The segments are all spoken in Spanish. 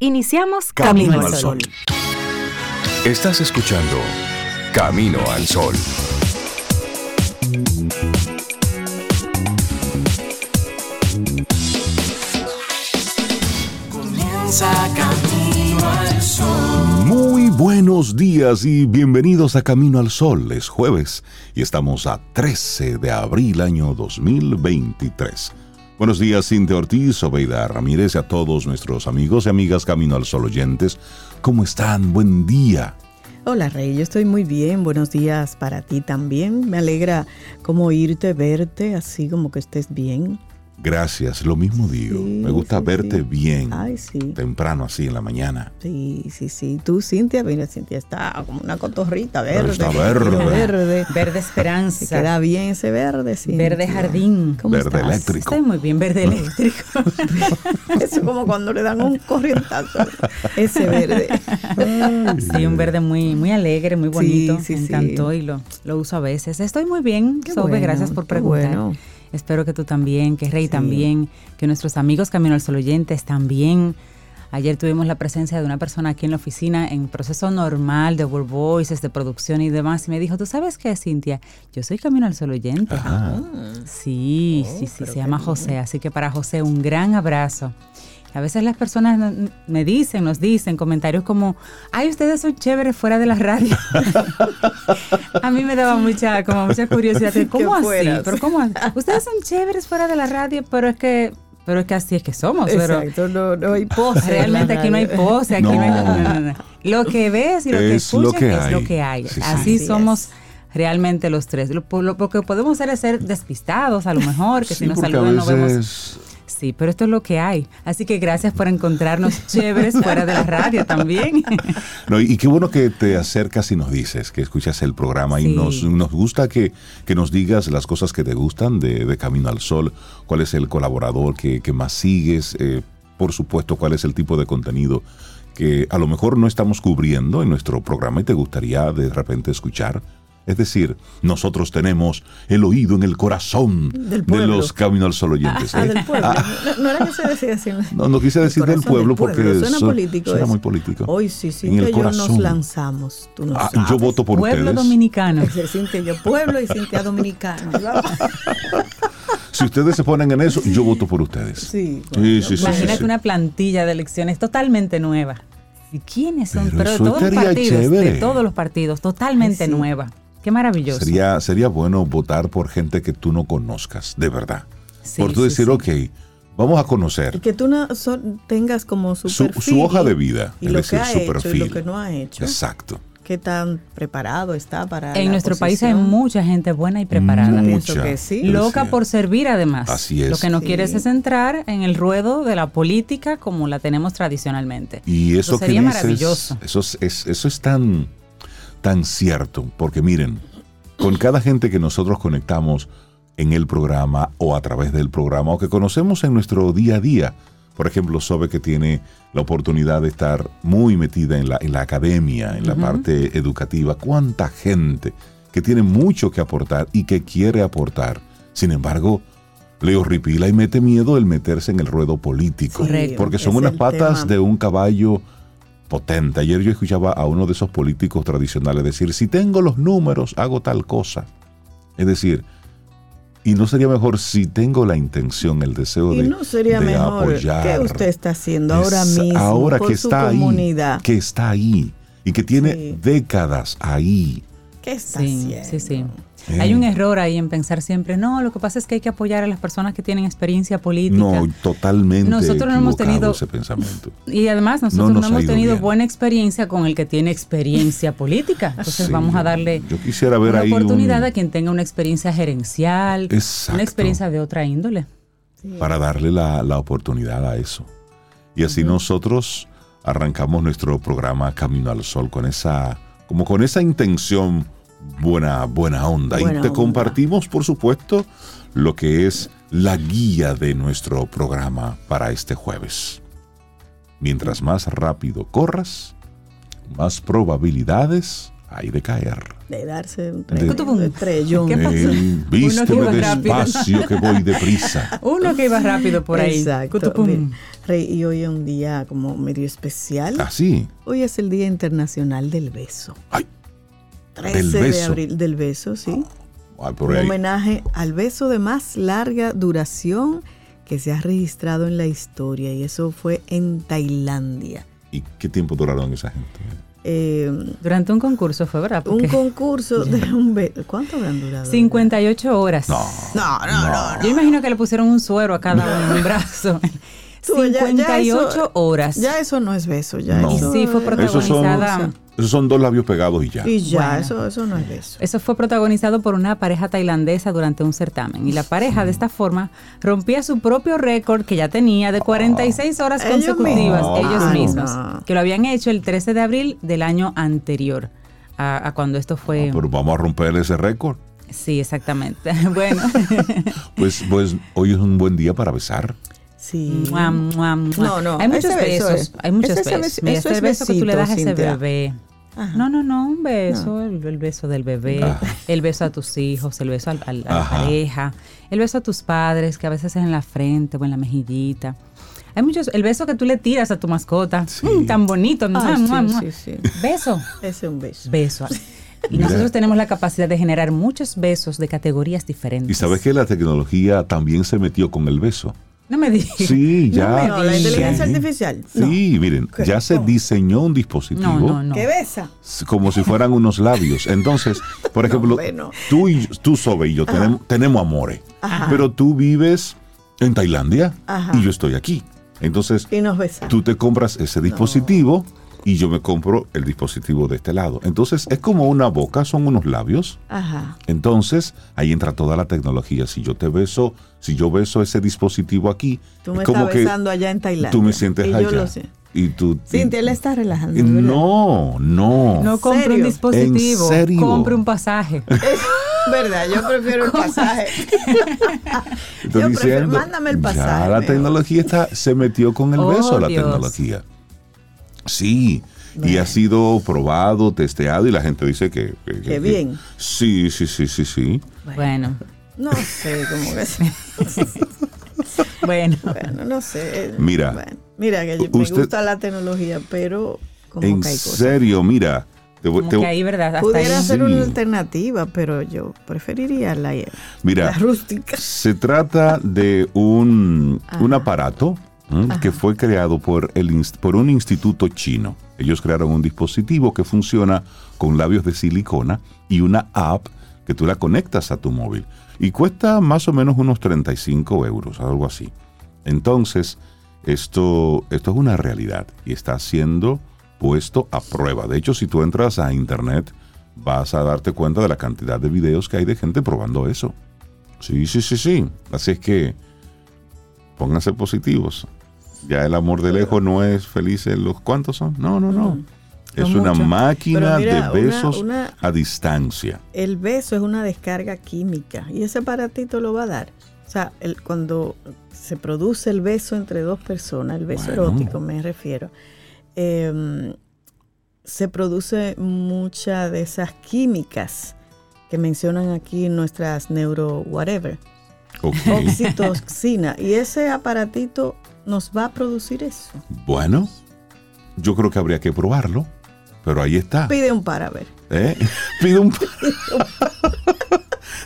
Iniciamos Camino, al Sol. Estás escuchando Camino al Sol. Comienza Camino al Sol. Muy buenos días y bienvenidos a Camino al Sol. Es jueves y estamos a 13 de abril año 2023. Buenos días, Cintia Ortiz, Obeida Ramírez y a todos nuestros amigos y amigas Camino al Sol oyentes. ¿Cómo están? Buen día. Hola Rey, yo estoy muy bien. Buenos días para ti también. Me alegra como oírte, verte, así como que estés bien. Gracias, lo mismo digo. Sí, Me gusta sí, verte sí. bien. Ay, sí. Temprano así en la mañana. Sí, sí, sí. Tú, Cintia, mira, Cintia está como una cotorrita verde. está verde. Verde. Verde Se esperanza. queda bien ese verde, Cintia. Verde jardín. ¿Cómo Verde estás? eléctrico. Estoy muy bien, verde eléctrico. Eso como cuando le dan un corrientazo. Ese verde. sí, un verde muy, muy alegre, muy bonito. Sí, sí, Me sí. encantó y lo, lo uso a veces. Estoy muy bien, Qué Sobe, bueno, gracias por qué preguntar. bueno. Espero que tú también, que Rey Sí. también, que nuestros amigos Camino al Sol oyentes también. Ayer tuvimos la presencia de una persona aquí en la oficina en proceso normal de World Voices, de producción y demás, y me dijo, ¿tú sabes qué, Cintia? Yo soy Camino al Sol oyente. Ajá. Sí, Oh, sí, sí, pero se llama bien. José, así que para José un gran abrazo. A veces las personas me dicen, nos dicen comentarios como, ay, ustedes son chéveres fuera de la radio. a mí me daba mucha, como mucha curiosidad, de, ¿cómo así? fueras. Pero ¿cómo así? Ustedes son chéveres fuera de la radio, pero es que, pero es que así es que somos. Pero Exacto, no, no hay pose. en Realmente aquí no hay pose, aquí no, hay No. no, no, no. Lo que ves y lo que lo escuchas que es hay. lo que hay. Sí, sí. Así Así somos realmente los tres. Lo, lo, lo que podemos hacer es ser despistados a lo mejor, que Sí, si nos porque a saludan no vemos. Sí, pero esto es lo que hay. Así que gracias por encontrarnos chéveres fuera de la radio también. No, y qué bueno que te acercas y nos dices, que escuchas el programa y nos, nos gusta que, que nos digas las cosas que te gustan de, de Camino al Sol, cuál es el colaborador que, que más sigues, eh, por supuesto, cuál es el tipo de contenido que a lo mejor no estamos cubriendo en nuestro programa y te gustaría de repente escuchar. Es decir, nosotros tenemos el oído en el corazón Del de pueblo. los Camino al Sol oyentes. Ah, ¿eh? del pueblo. No, no era que se decía así. No, no quise decir del corazón pueblo porque Suena su- político. suena muy político. Hoy sí, sí, En el yo nos corazón. lanzamos. Tú no Ah, sabes. yo voto por Pueblo ustedes. dominicano. Es decir, Cintia, yo pueblo y Cintia dominicano. Si ustedes se ponen en eso, yo voto por ustedes. Sí, Sí, sí, sí, Imagínate sí, una plantilla de elecciones totalmente nueva. ¿Y quiénes son? Pero Pero, de todos los partidos, de todos los partidos, totalmente nueva. Qué maravilloso. Sería, sería bueno votar por gente que tú no conozcas, de verdad. Sí, por tú sí, decir, sí. ok, vamos a Y conocer que tú no son- tengas como su, su, perfil su hoja de vida, y es lo decir, que ha su hecho perfil. y lo que no ha hecho. Exacto. Qué tan preparado está para En la nuestro país hay posición. mucha gente buena y preparada. Mucha. Que sí. Loca por servir además. Así es. Lo que no Sí. quieres es entrar en el ruedo de la política como la tenemos tradicionalmente. Y eso que sería dices, maravilloso. Eso es, es- eso es tan, tan cierto, porque miren, con cada gente que nosotros conectamos en el programa o a través del programa o que conocemos en nuestro día a día, por ejemplo, Sobe que tiene la oportunidad de estar muy metida en la, en la academia, en la parte educativa, cuánta gente que tiene mucho que aportar y que quiere aportar. Sin embargo, le horripila y mete miedo el meterse en el ruedo político. Correcto. Porque son unas patas tema. de un caballo potente. Ayer yo escuchaba a uno de esos políticos tradicionales decir, si tengo los números, hago tal cosa. Es decir, y no sería mejor si tengo la intención, el deseo Y de, no sería de mejor apoyar. que usted está haciendo ahora Es- mismo ahora por que su está comunidad. ahí, que está ahí y que tiene Sí. décadas ahí. ¿Qué está Sí, haciendo? sí, sí. Eh. Hay un error ahí en pensar siempre, no, lo que pasa es que hay que apoyar a las personas que tienen experiencia política. No, totalmente Nosotros no hemos tenido- ese pensamiento. Y además nosotros No hemos ido tenido bien. buena experiencia con el que tiene experiencia política. Entonces Sí, vamos a darle Yo quisiera ver una ahí oportunidad un- a quien tenga una experiencia gerencial, Exacto. una experiencia de otra índole. para darle la, la oportunidad a eso. Y así nosotros arrancamos nuestro programa Camino al Sol con esa, como con esa intención buena, buena onda. Buena y te onda. compartimos, por supuesto, lo que es la guía de nuestro programa para este jueves. Mientras más rápido corras, más probabilidades Hay de caer. De darse un estrellón. ¿Qué pasó? Eh, Uno que vísteme iba rápido. despacio que voy deprisa. Uno que iba rápido por ahí. Exacto. Rey, y hoy es un día como medio especial. Así. Hoy es el Día Internacional del Beso. Ay, 13 Del de abril del beso, sí. por un ahí. homenaje al beso de más larga duración que se ha registrado en la historia y eso fue en Tailandia. ¿Y qué tiempo duraron esa gente? Eh, Durante un concurso fue, ¿verdad? un concurso de un beso. ¿Cuánto habrán durado? 58 horas. No. No, no, no. Yo imagino que le pusieron un suero a cada uno en el brazo. Tú, ya- ya 58 eso- horas. Ya eso no es beso, ya No. y eso sí, fue es- protagonizada. Esos son dos labios pegados y ya. Y ya, Bueno. eso, eso no es beso. Eso fue protagonizado por una pareja tailandesa durante un certamen. Y la pareja, de esta forma, rompía su propio récord que ya tenía de 46 horas Ellos consecutivas, mismos. ellos Ay, mismos, no. que lo habían hecho el 13 de abril del año anterior a, a cuando esto fue. Ah, pero vamos a romper ese récord. Sí, exactamente. bueno. Pues, pues hoy es un buen día para besar. Sí. Mua, mua, mua. No, no, Hay muchos ese beso besos. es- Hay muchos ese- ese besos. Mira, este es beso que tú le das a ese Cintia. bebé. Ajá. No, no, no, un beso, el, el beso del bebé, Ajá. el beso a tus hijos, el beso al- al- a la pareja, el beso a tus padres, que a veces es en la frente o en la mejillita. Hay muchos, el beso que tú le tiras a tu mascota, mm, tan bonito, Ay, mua, sí, mua, mua. sí, sí. beso, Ese es un beso. beso. Y Mira. nosotros tenemos la capacidad de generar muchos besos de categorías diferentes. Y sabes que la tecnología también se metió con el beso. No me digas. Sí, ya. No, la inteligencia Sí. artificial. No. Sí, miren, ¿Qué? ya se ¿Cómo? diseñó un dispositivo No, no, no. ¿Qué besa? como si fueran unos labios. Entonces, por ejemplo, tú y tú, Sobe y yo tenemos, tenemos amores, pero tú vives en Tailandia Ajá. y yo estoy aquí. Entonces, Y nos tú te compras ese dispositivo y yo me compro el dispositivo de este lado. Entonces, es como una boca, son unos labios. Ajá. Entonces, ahí entra toda la tecnología. Si yo te beso, si yo beso ese dispositivo aquí, Tú me es como estás que besando allá en Tailandia. tú me sientes y allá. Yo lo sé. Y tú Cintia, él está relajando. no, no. No compre un dispositivo, ¿En serio? compre un pasaje. Verdad, yo prefiero el pasaje. Estoy Yo prefiero- diciendo, mándame el pasaje, Ya la tecnología está, se metió con el Oh, beso, la Dios. tecnología. Sí, y Bueno. ha sido probado, testeado y la gente dice que... que- que- Qué bien. Sí, sí, sí, sí, sí. Bueno, No sé cómo es. bueno. Bueno, no sé. Mira. Bueno, mira, que yo- me Usted- gusta la tecnología, pero como En que hay cosas. serio, mira. te Como te- que ahí, ¿verdad? Hasta Pudiera ahí. ser Sí. una alternativa, pero yo preferiría la, mira, la rústica. se trata de un, Ajá. un aparato que fue creado por, el, por un instituto chino. Ellos crearon un dispositivo que funciona con labios de silicona y una app que tú la conectas a tu móvil. Y cuesta más o menos unos 35 euros, algo así. Entonces, esto, esto es una realidad y está siendo puesto a prueba. De hecho, si tú entras a internet, vas a darte cuenta de la cantidad de videos que hay de gente probando eso. Sí, sí, sí, sí. Así es que pónganse positivos. Ya el amor de lejos no es feliz en los cuantos son. No, no, no. Es No una mucho. máquina mira, de besos una- a distancia. El beso es una descarga química y ese aparatito lo va a dar. O sea, el- cuando se produce el beso entre dos personas, el beso Bueno. erótico me refiero, eh, se produce mucha de esas químicas que mencionan aquí nuestras neuro whatever, Ok. oxitocina, y ese aparatito nos va a producir eso. Bueno, yo creo que habría que probarlo, pero ahí está. Pide un para ver. ¿Eh? Pido un...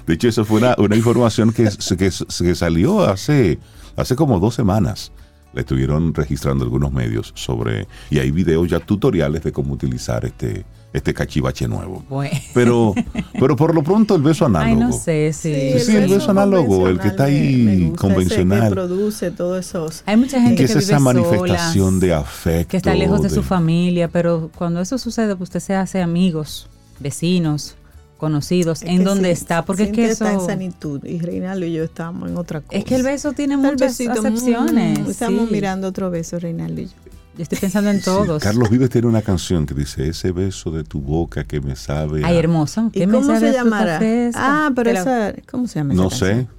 De hecho, eso fue una, una información que, que salió hace, hace como dos semanas. La estuvieron registrando algunos medios sobre... Y hay videos ya tutoriales de cómo utilizar este, este cachivache nuevo. Bueno. Pero, pero por lo pronto el beso análogo. Ay, no sé, sí. Sí, sí, el beso análogo, el que está ahí convencional me- me gusta, ese que produce todos esos... Hay mucha gente que que, es esa manifestación sola, de afecto. que está lejos de su familia, pero cuando eso sucede, pues usted se hace amigos, vecinos, conocidos, Es en donde sí, está, porque es que está en eso... sanitud y Reinaldo y yo estamos en otra cosa. Es que el beso tiene Está muchas besito, acepciones. mm, Estamos sí. mirando otro beso, Reinaldo y yo. Yo estoy pensando en Sí, todos. Carlos Vives tiene una canción que dice, ese beso de tu boca que me sabe... a-". Ay, hermoso. ¿Y ¿Qué me cómo sabe se llamará? Ah, pero esa... ¿Cómo se llama esa No sé. canción?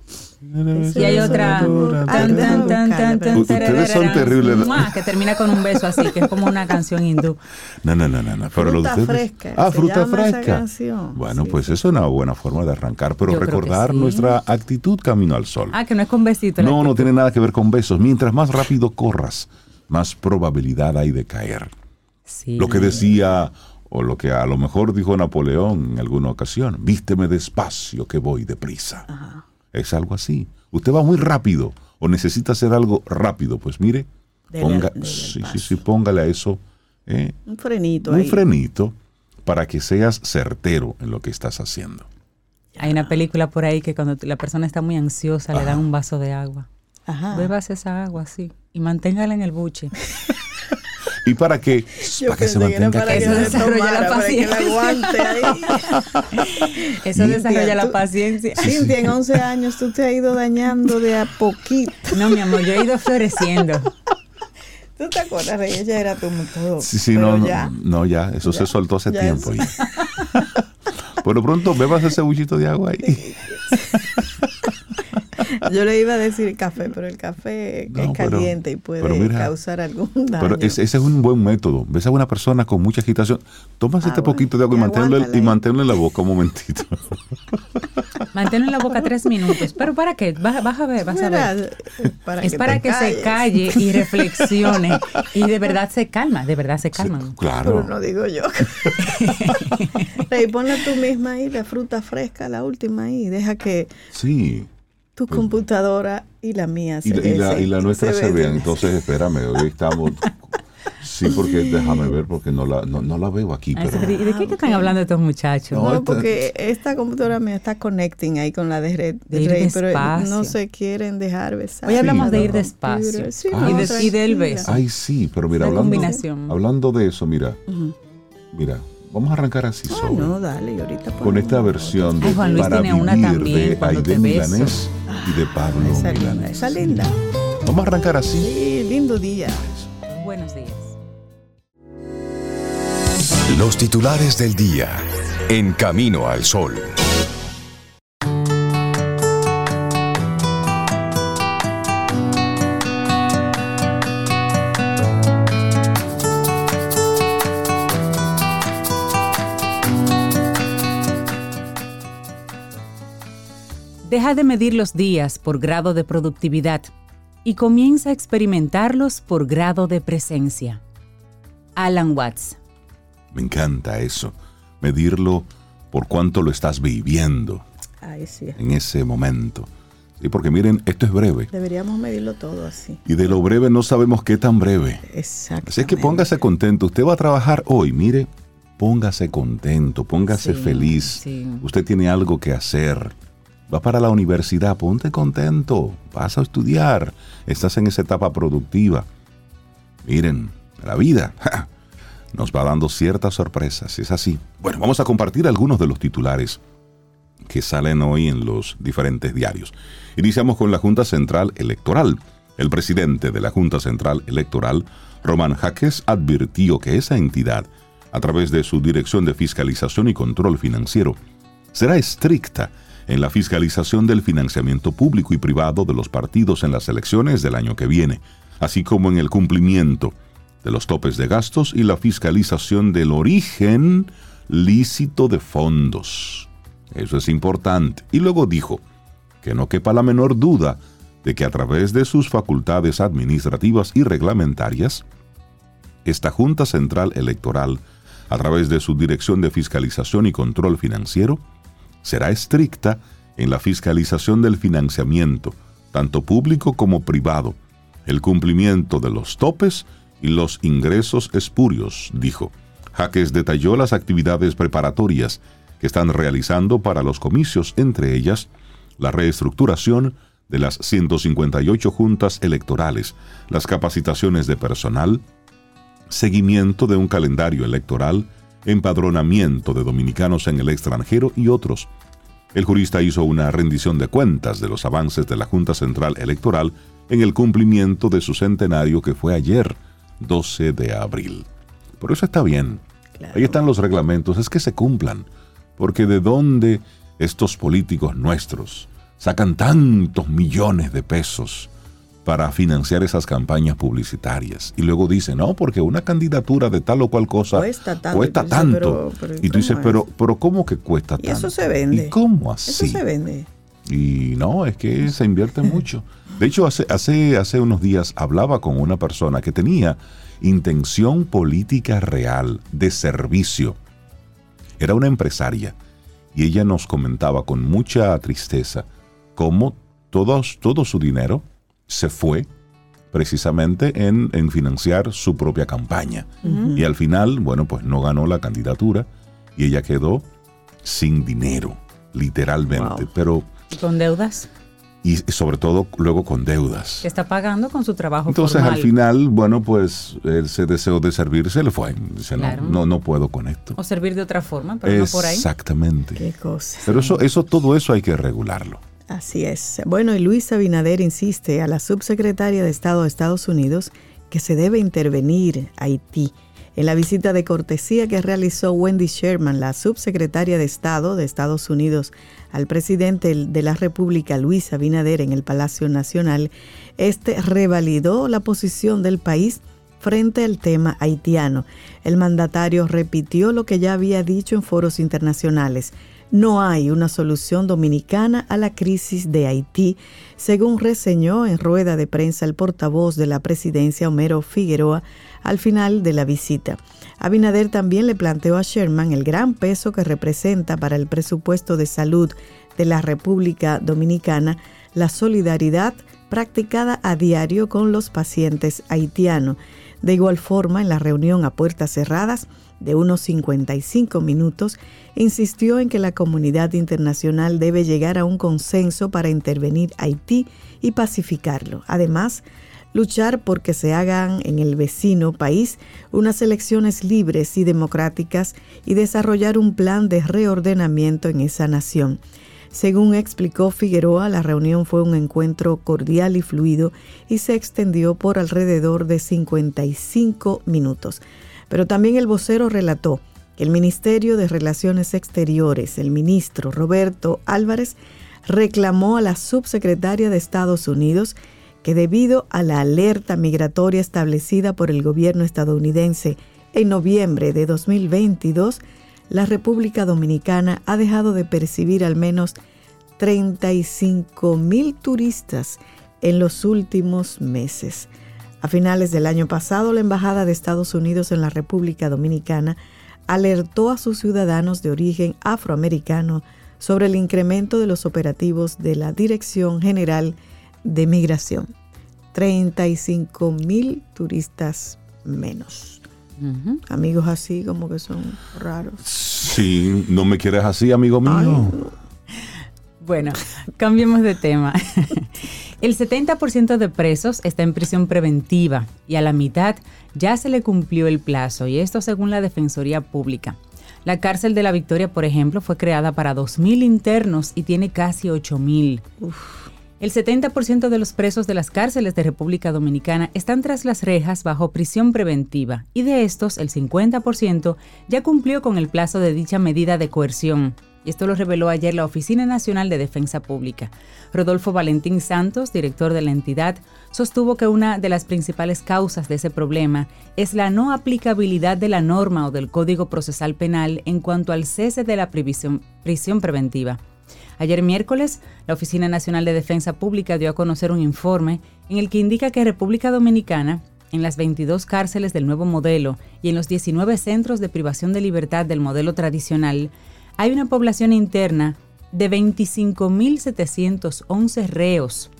Y hay otra. Tan, tan, tan, tan, tan, Ustedes son terribles. Que termina con un beso así, que es como una canción hindú. No, no, no, no. no. Pero Fruta ustedes- fresca, Ah, fruta esa fresca. Bueno, Sí. pues eso es una buena forma de arrancar, pero Yo recordar sí. nuestra actitud camino al sol. Ah, que no es con besito. la No, no tiene nada que ver con besos. Mientras más rápido corras, más probabilidad hay de caer. Sí. Lo que decía, o lo que a lo mejor dijo Napoleón en alguna ocasión, vísteme despacio que voy deprisa. Es algo así. Usted va muy rápido o necesita hacer algo rápido. Pues mire, Dele ponga, dele sí, sí, sí, póngale a eso eh, Un frenito un ahí. frenito para que seas certero en lo que estás haciendo. Hay una película por ahí que cuando la persona está muy ansiosa le dan un vaso de agua. Ajá. Bebas esa agua así y manténgala en el buche. ¿Y para qué? Yo para que se pensé que mantenga para que desarrolla la tomara, para que la paciencia. aguante ahí. Eso desarrolla la paciencia. Cintia, en 11 años tú te has ido dañando de a poquito. No, mi amor, yo he ido floreciendo. ¿Tú te acuerdas de ella? Era tu todo. Sí, sí, no, no, ya. no, ya, eso se soltó hace ya tiempo. ya. Por lo pronto, bebas ese buchito de agua ahí. Yo le iba a decir café, pero el café No, es pero- caliente y puede pero mira, causar algún daño. Pero ese, ese es un buen método. Ves a una persona con mucha agitación, tomas Ah, este bueno, poquito de agua y y manténlo, y manténlo en la boca un momentito. Manténlo en la boca tres minutos. ¿Pero para qué? Vas, vas a ver, vas a ver. para Es que para que se calle y reflexione. Y de verdad se calma, de verdad se calma. Pero claro. no digo yo. Rey, ponla tú misma ahí, la fruta fresca, la última ahí. Deja que Sí. Tu computadora y la mía se Y, la- y la, y la nuestra se, besen. vean. Entonces, espérame, hoy estamos. Sí, porque déjame ver, porque no la, no, no la veo aquí. Ay, Pero, ¿Y de qué que están hablando estos muchachos? No, No, esta- porque esta computadora me está connecting ahí con la de Rey, de Ir Rey, pero no se quieren dejar besar. Hoy hablamos de Los ir despacio. Sí, Ah. no, Y de- y del beso. Ay, sí, pero mira, La hablando, combinación. hablando de eso, mira, Ujú. mira, vamos a arrancar así Ah, sobre. no, dale, y ahorita con esta versión de Ay, Juan Luis Para tiene una Vivir también, de Aide. Milanés y de Pablo Esa linda, Milanés. esa linda. Vamos a arrancar así. Sí, lindo día. Buenos días. Los titulares del día. En Camino al Sol. Deja de medir los días por grado de productividad y comienza a experimentarlos por grado de presencia. Alan Watts. Me encanta eso. Medirlo por cuánto lo estás viviendo Ay, sí. en ese momento. Sí, porque miren, esto es breve. Deberíamos medirlo todo así. Y de lo breve no sabemos qué tan breve. Exacto. Así es que póngase contento. Usted va a trabajar hoy, mire, póngase contento, póngase Sí, feliz. sí. Usted tiene algo que hacer. Va para la universidad, ponte contento. Vas a estudiar. Estás en esa etapa productiva. Miren, la vida nos va dando ciertas sorpresas. Es así. Bueno, vamos a compartir algunos de los titulares que salen hoy en los diferentes diarios. Iniciamos con la Junta Central Electoral. El presidente de la Junta Central Electoral, Román Jaques, advirtió que esa entidad, a través de su Dirección de Fiscalización y Control Financiero, será estricta en la fiscalización del financiamiento público y privado de los partidos en las elecciones del año que viene, así como en el cumplimiento de los topes de gastos y la fiscalización del origen lícito de fondos. Eso es importante. Y luego dijo que no quepa la menor duda de que a través de sus facultades administrativas y reglamentarias, esta Junta Central Electoral, a través de su Dirección de Fiscalización y Control Financiero, será estricta en la fiscalización del financiamiento, tanto público como privado, el cumplimiento de los topes y los ingresos espurios, dijo. Jaques detalló las actividades preparatorias que están realizando para los comicios, entre ellas la reestructuración de las 158 juntas electorales, las capacitaciones de personal, seguimiento de un calendario electoral, empadronamiento de dominicanos en el extranjero y otros. El jurista hizo una rendición de cuentas de los avances de la Junta Central Electoral en el cumplimiento de su centenario que fue ayer, 12 de abril. Por eso está bien. Claro. Ahí están los reglamentos, es que se cumplan. Porque de dónde estos políticos nuestros sacan tantos millones de pesos para financiar esas campañas publicitarias. Y luego dicen, no, porque una candidatura de tal o cual cosa Cuesta tanto. cuesta Y tú dices, tanto. pero- pero ¿y y tú dices, cómo pero, es? pero ¿cómo que cuesta Y tanto? eso se vende. ¿Y cómo así? Eso se vende. Y no, es que se invierte mucho. De hecho, hace, hace, hace unos días hablaba con una persona que tenía intención política real, de servicio. Era una empresaria y ella nos comentaba con mucha tristeza cómo todos, todo su dinero se fue precisamente en, en financiar su propia campaña. Y al final, bueno, pues no ganó la candidatura y ella quedó sin dinero, literalmente. Wow. Pero Y con deudas y sobre todo luego con deudas. que está pagando con su trabajo Entonces formal. al final, bueno, pues ese deseo de servir se le fue. Dice, no, Claro. no, no puedo con esto. O servir de otra forma, pero no por ahí. Exactamente. Qué cosa. Pero eso, eso, todo eso hay que regularlo. Así es. Bueno, y Luis Abinader insiste a la subsecretaria de Estado de Estados Unidos que se debe intervenir Haití. En la visita de cortesía que realizó Wendy Sherman, la subsecretaria de Estado de Estados Unidos, al presidente de la República, Luis Abinader, en el Palacio Nacional, este revalidó la posición del país frente al tema haitiano. El mandatario repitió lo que ya había dicho en foros internacionales. No hay una solución dominicana a la crisis de Haití, según reseñó en rueda de prensa el portavoz de la presidencia Homero Figueroa al final de la visita. Abinader también le planteó a Sherman el gran peso que representa para el presupuesto de salud de la República Dominicana la solidaridad practicada a diario con los pacientes haitianos. De igual forma, en la reunión a puertas cerradas de unos 55 minutos, insistió en que la comunidad internacional debe llegar a un consenso para intervenir Haití y pacificarlo. Además, luchar por que se hagan en el vecino país unas elecciones libres y democráticas y desarrollar un plan de reordenamiento en esa nación. Según explicó Figueroa, la reunión fue un encuentro cordial y fluido y se extendió por alrededor de 55 minutos. Pero también el vocero relató que el Ministerio de Relaciones Exteriores, el ministro Roberto Álvarez, reclamó a la subsecretaria de Estados Unidos que debido a la alerta migratoria establecida por el gobierno estadounidense en noviembre de 2022, la República Dominicana ha dejado de percibir al menos 35 mil turistas en los últimos meses. A finales del año pasado, la Embajada de Estados Unidos en la República Dominicana alertó a sus ciudadanos de origen afroamericano sobre el incremento de los operativos de la Dirección General de Migración. 35 mil turistas menos. Amigos así como que son raros. Sí, no me quieres así, amigo mío. Bueno, cambiemos de tema. El 70% de presos está en prisión preventiva y a la mitad ya se le cumplió el plazo, y esto según la Defensoría Pública. La cárcel de la Victoria, por ejemplo, fue creada para 2.000 internos y tiene casi 8.000. El 70% de los presos de las cárceles de República Dominicana están tras las rejas bajo prisión preventiva y de estos el 50% ya cumplió con el plazo de dicha medida de coerción. Y esto lo reveló ayer la Oficina Nacional de Defensa Pública. Rodolfo Valentín Santos, director de la entidad, sostuvo que una de las principales causas de ese problema es la no aplicabilidad de la norma o del Código Procesal Penal en cuanto al cese de la prisión preventiva. Ayer miércoles, la Oficina Nacional de Defensa Pública dio a conocer un informe en el que indica que República Dominicana, en las 22 cárceles del nuevo modelo y en los 19 centros de privación de libertad del modelo tradicional, hay una población interna de 25.711 reos.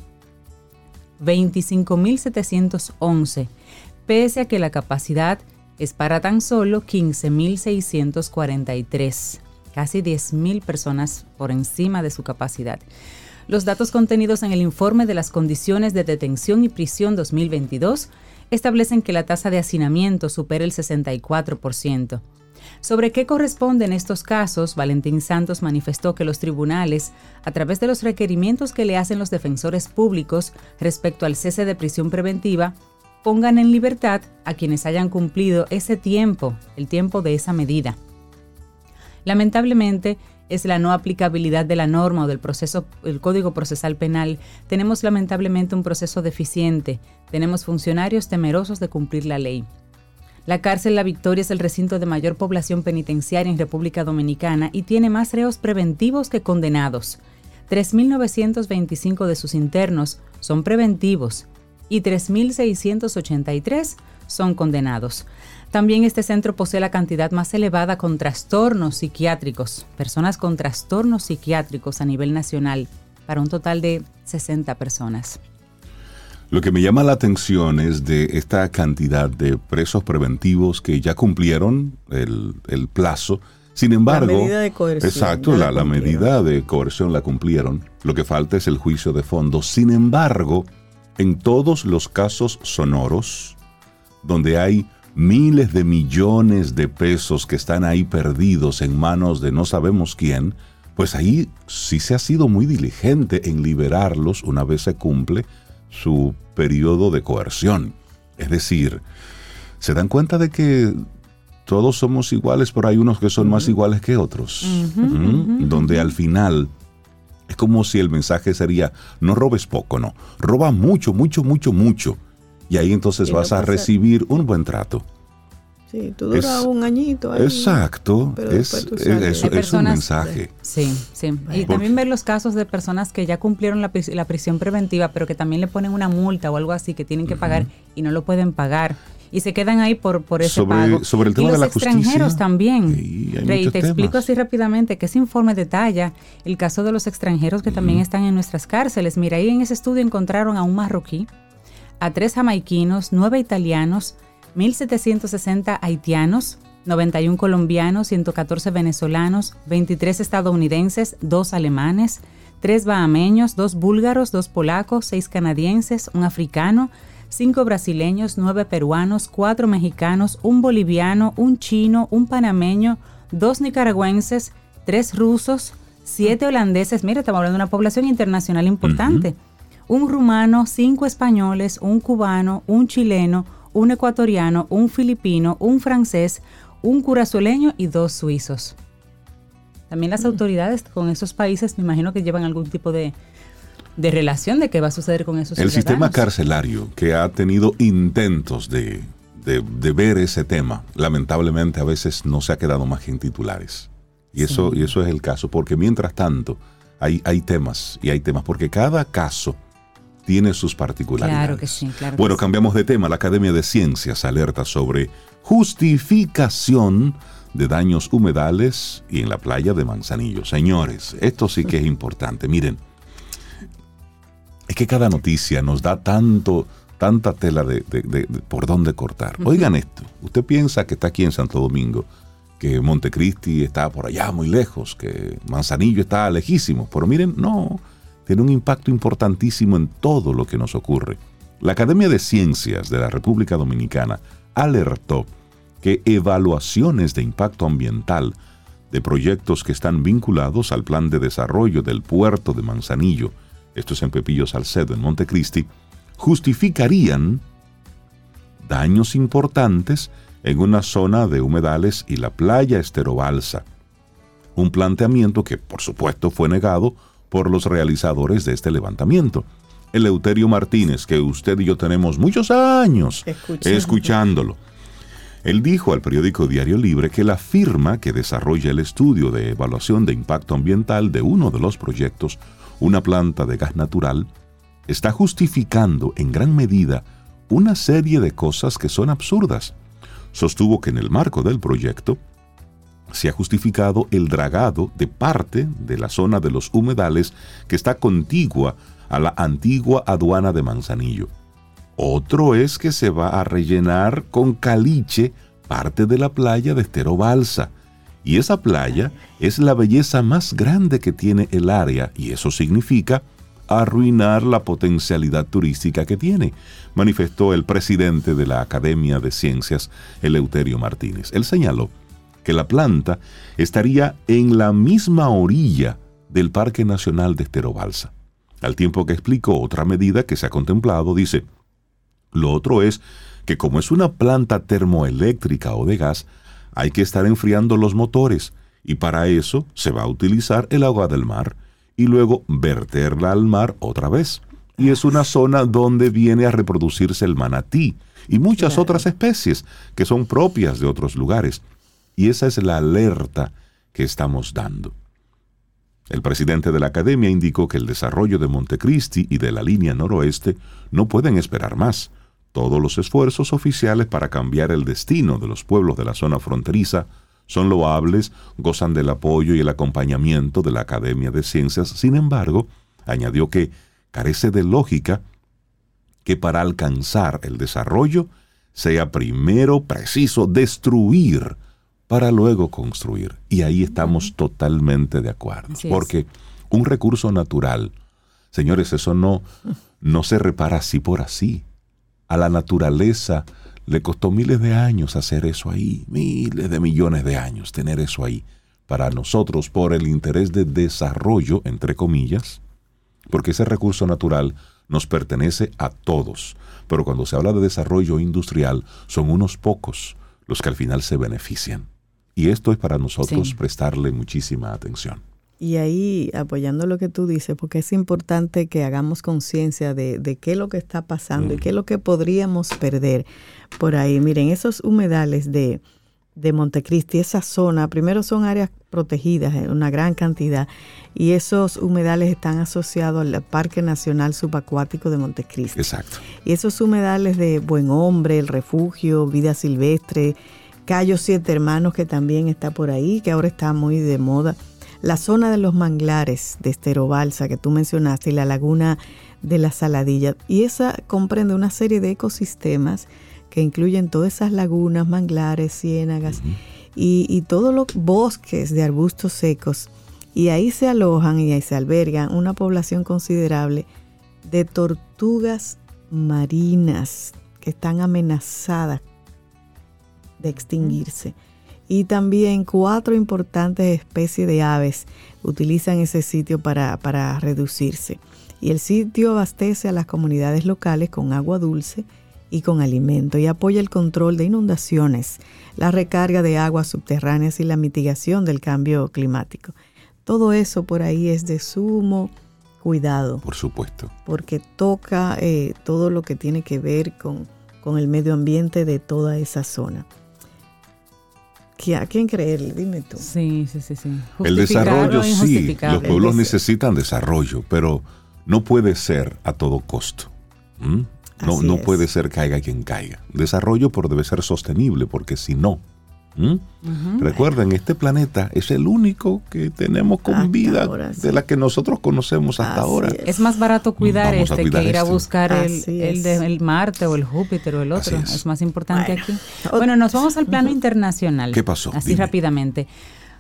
25.711, pese a que la capacidad es para tan solo 15.643, casi 10.000 personas por encima de su capacidad. Los datos contenidos en el informe de las condiciones de detención y prisión 2022 establecen que la tasa de hacinamiento supera el 64%. Sobre qué corresponden estos casos, Valentín Santos manifestó que los tribunales, a través de los requerimientos que le hacen los defensores públicos respecto al cese de prisión preventiva, pongan en libertad a quienes hayan cumplido ese tiempo, el tiempo de esa medida. Lamentablemente, es la no aplicabilidad de la norma o del proceso, el Código Procesal Penal, tenemos lamentablemente un proceso deficiente. Tenemos funcionarios temerosos de cumplir la ley. La cárcel La Victoria es el recinto de mayor población penitenciaria en República Dominicana y tiene más reos preventivos que condenados. 3.925 de sus internos son preventivos y 3.683 son condenados. También este centro posee la cantidad más elevada con trastornos psiquiátricos, personas con trastornos psiquiátricos a nivel nacional, para un total de 60 personas. Lo que me llama la atención es de esta cantidad de presos preventivos que ya cumplieron el, el plazo. Sin embargo, La medida de coerción, exacto, la, la medida de coerción la cumplieron. Lo que falta es el juicio de fondo. Sin embargo, en todos los casos sonoros, donde hay miles de millones de pesos que están ahí perdidos en manos de no sabemos quién, pues ahí sí se ha sido muy diligente en liberarlos una vez se cumple su periodo de coerción. Es decir, se dan cuenta de que todos somos iguales, pero hay unos que son más iguales que otros. ¿Mm? Donde al final es como si el mensaje sería, no robes poco, no, roba mucho, mucho, mucho, mucho. Y ahí entonces vas a recibir un buen trato. Sí, tú duras Es- un añito ahí. Exacto, pero es, es- un mensaje. Sí, sí. Y también ver los casos de personas que ya cumplieron la, pris- la prisión preventiva, pero que también le ponen una multa o algo así que tienen que pagar y no lo pueden pagar. Y se quedan ahí por, por ese Sobre- pago. sobre el y tema los de la extranjeros justicia, también. Rey, te explico así rápidamente que ese informe detalla el caso de los extranjeros que también están en nuestras cárceles. Mira, ahí en ese estudio encontraron a un marroquí, a tres jamaiquinos, nueve italianos, 1.760 haitianos, 91 colombianos, 114 venezolanos, 23 estadounidenses, 2 alemanes, 3 bahameños, 2 búlgaros, 2 polacos, 6 canadienses, un africano, 5 brasileños, 9 peruanos, 4 mexicanos, un boliviano, un chino, un panameño, 2 nicaragüenses, 3 rusos, 7 holandeses, mira, estamos hablando de una población internacional importante, un rumano, 5 españoles, un cubano, un chileno, un ecuatoriano, un filipino, un francés, un curazueleño y dos suizos. También las autoridades con esos países me imagino que llevan algún tipo de, de relación de qué va a suceder con esos El sistema carcelario que ha tenido intentos de, de- de ver ese tema, lamentablemente a veces no se ha quedado más que en titulares. Y eso, y eso es el caso, porque mientras tanto hay, hay temas y hay temas, porque cada caso tiene sus particularidades. Claro que sí, claro que Bueno, sí. cambiamos de tema. La Academia de Ciencias alerta sobre justificación de daños humedales y en la playa de Manzanillo. Señores, esto sí que es importante. Miren, es que cada noticia nos da tanto, tanta tela de, de- de- de por dónde cortar. Oigan esto, usted piensa que está aquí en Santo Domingo, que Montecristi está por allá muy lejos, que Manzanillo está lejísimo, pero miren, no, tiene un impacto importantísimo en todo lo que nos ocurre. La Academia de Ciencias de la República Dominicana alertó que evaluaciones de impacto ambiental de proyectos que están vinculados al plan de desarrollo del puerto de Manzanillo, esto es en Pepillo Salcedo, en Montecristi, justificarían daños importantes en una zona de humedales y la playa Esterobalsa. Un planteamiento que, por supuesto, fue negado por los realizadores de este levantamiento. Eleuterio Martínez, que usted y yo tenemos muchos años Escuchando. escuchándolo. Él dijo al periódico Diario Libre que la firma que desarrolla el estudio de evaluación de impacto ambiental de uno de los proyectos, una planta de gas natural, está justificando en gran medida una serie de cosas que son absurdas. Sostuvo que en el marco del proyecto se ha justificado el dragado de parte de la zona de los humedales que está contigua a la antigua aduana de Manzanillo. Otro es que se va a rellenar con caliche parte de la playa de Estero Balsa. Y esa playa es la belleza más grande que tiene el área y eso significa arruinar la potencialidad turística que tiene, manifestó el presidente de la Academia de Ciencias, Eleuterio Martínez. Él señaló que la planta estaría en la misma orilla del Parque Nacional de Estero Balsa. Al tiempo que explicó otra medida que se ha contemplado, dice, lo otro es que como es una planta termoeléctrica o de gas, hay que estar enfriando los motores Y para eso se va a utilizar el agua del mar y luego verterla al mar otra vez. Y es una zona donde viene a reproducirse el manatí y muchas otras especies que son propias de otros lugares. Y esa es la alerta que estamos dando. El presidente de la Academia indicó que el desarrollo de Montecristi y de la línea noroeste no pueden esperar más. Todos los esfuerzos oficiales para cambiar el destino de los pueblos de la zona fronteriza son loables, gozan del apoyo y el acompañamiento de la Academia de Ciencias. Sin embargo, añadió que carece de lógica que para alcanzar el desarrollo sea primero preciso destruir para luego construir. Y ahí estamos totalmente de acuerdo. porque un recurso natural, señores, eso no, no se repara así por así. A la naturaleza le costó miles de años hacer eso ahí, miles de millones de años tener eso ahí. Para nosotros, por el interés de desarrollo, entre comillas, porque ese recurso natural nos pertenece a todos. Pero cuando se habla de desarrollo industrial, son unos pocos los que al final se benefician. Y esto es para nosotros prestarle muchísima atención. Y ahí, apoyando lo que tú dices, porque es importante que hagamos conciencia de, qué es lo que está pasando y qué es lo que podríamos perder por ahí. Miren, esos humedales de, de Montecristi, esa zona, primero son áreas protegidas en una gran cantidad y esos humedales están asociados al Parque Nacional Subacuático de Montecristi. Exacto. Y esos humedales de Buen Hombre, el Refugio, Vida Silvestre, Cayo Siete Hermanos, que también está por ahí, que ahora está muy de moda. La zona de los manglares de Esterobalsa que tú mencionaste y la laguna de la Saladilla. Y esa comprende una serie de ecosistemas que incluyen todas esas lagunas, manglares, ciénagas y, y todos los bosques de arbustos secos. Y ahí se alojan y ahí se albergan una población considerable de tortugas marinas que están amenazadas de extinguirse. Y también cuatro importantes especies de aves utilizan ese sitio para, para reducirse. Y el sitio abastece a las comunidades locales con agua dulce y con alimento y apoya el control de inundaciones, la recarga de aguas subterráneas y la mitigación del cambio climático. Todo eso por ahí es de sumo cuidado. Por supuesto. Porque toca eh, todo lo que tiene que ver con, con el medio ambiente de toda esa zona. ¿A quién creerle? Dime tú. Sí, sí, sí. sí. El desarrollo, sí. Los pueblos necesitan desarrollo, pero no puede ser a todo costo. No, no puede ser caiga quien caiga. Desarrollo por debe ser sostenible, porque si no, Recuerden, este planeta es el único que tenemos con vida de la que nosotros conocemos hasta ahora. Es. más barato cuidar este que ir a este. buscar el, Marte o el Júpiter o el otro. Es. más importante aquí. Bueno, nos vamos al plano internacional. ¿Qué pasó? Así rápidamente.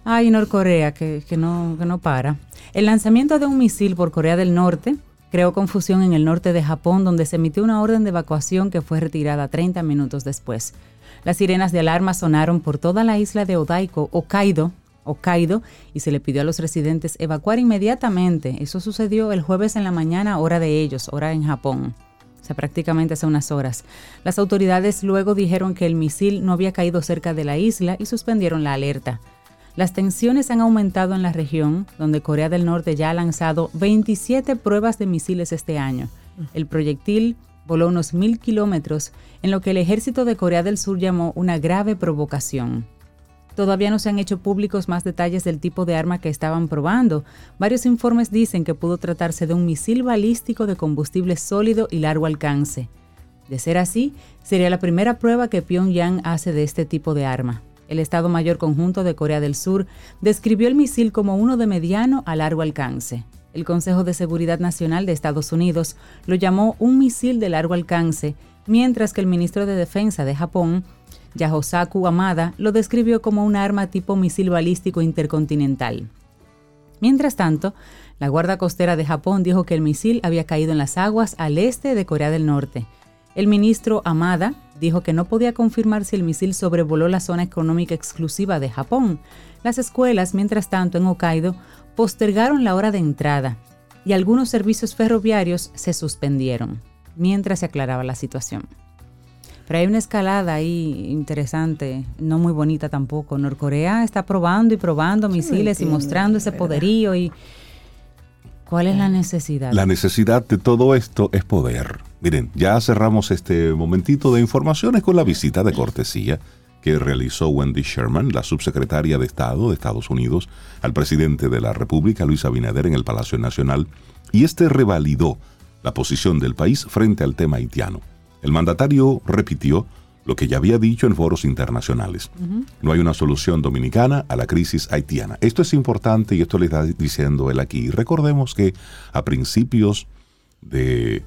Ay, Norcorea, que, que, no, que no para. El lanzamiento de un misil por Corea del Norte creó confusión en el norte de Japón, donde se emitió una orden de evacuación que fue retirada 30 minutos después. Las sirenas de alarma sonaron por toda la isla de Odaiko, Hokkaido, Hokkaido, y se le pidió a los residentes evacuar inmediatamente. Eso sucedió el jueves en la mañana, hora de ellos, hora en Japón. O sea, prácticamente hace unas horas. Las autoridades luego dijeron que el misil no había caído cerca de la isla y suspendieron la alerta. Las tensiones han aumentado en la región, donde Corea del Norte ya ha lanzado 27 pruebas de misiles este año. El proyectil voló unos mil kilómetros en lo que el ejército de Corea del Sur llamó una grave provocación. Todavía no se han hecho públicos más detalles del tipo de arma que estaban probando. Varios informes dicen que pudo tratarse de un misil balístico de combustible sólido y largo alcance. De ser así, sería la primera prueba que Pyongyang hace de este tipo de arma. El Estado Mayor Conjunto de Corea del Sur describió el misil como uno de mediano a largo alcance. El Consejo de Seguridad Nacional de Estados Unidos lo llamó un misil de largo alcance, mientras que el ministro de Defensa de Japón, Yahosaku Amada, lo describió como un arma tipo misil balístico intercontinental. Mientras tanto, la Guardia Costera de Japón dijo que el misil había caído en las aguas al este de Corea del Norte. El ministro Amada dijo que no podía confirmar si el misil sobrevoló la zona económica exclusiva de Japón. Las escuelas, mientras tanto, en Hokkaido postergaron la hora de entrada y algunos servicios ferroviarios se suspendieron mientras se aclaraba la situación. Pero hay una escalada ahí interesante, no muy bonita tampoco. Norcorea está probando y probando misiles y mostrando ese poderío y ¿cuál es la necesidad? La necesidad de todo esto es poder. Miren, ya cerramos este momentito de informaciones con la visita de cortesía que realizó Wendy Sherman, la subsecretaria de Estado de Estados Unidos, al presidente de la República, Luis Abinader, en el Palacio Nacional, y este revalidó la posición del país frente al tema haitiano. El mandatario repitió lo que ya había dicho en foros internacionales. No hay una solución dominicana a la crisis haitiana. Esto es importante y esto le está diciendo él aquí. Recordemos que a principios de,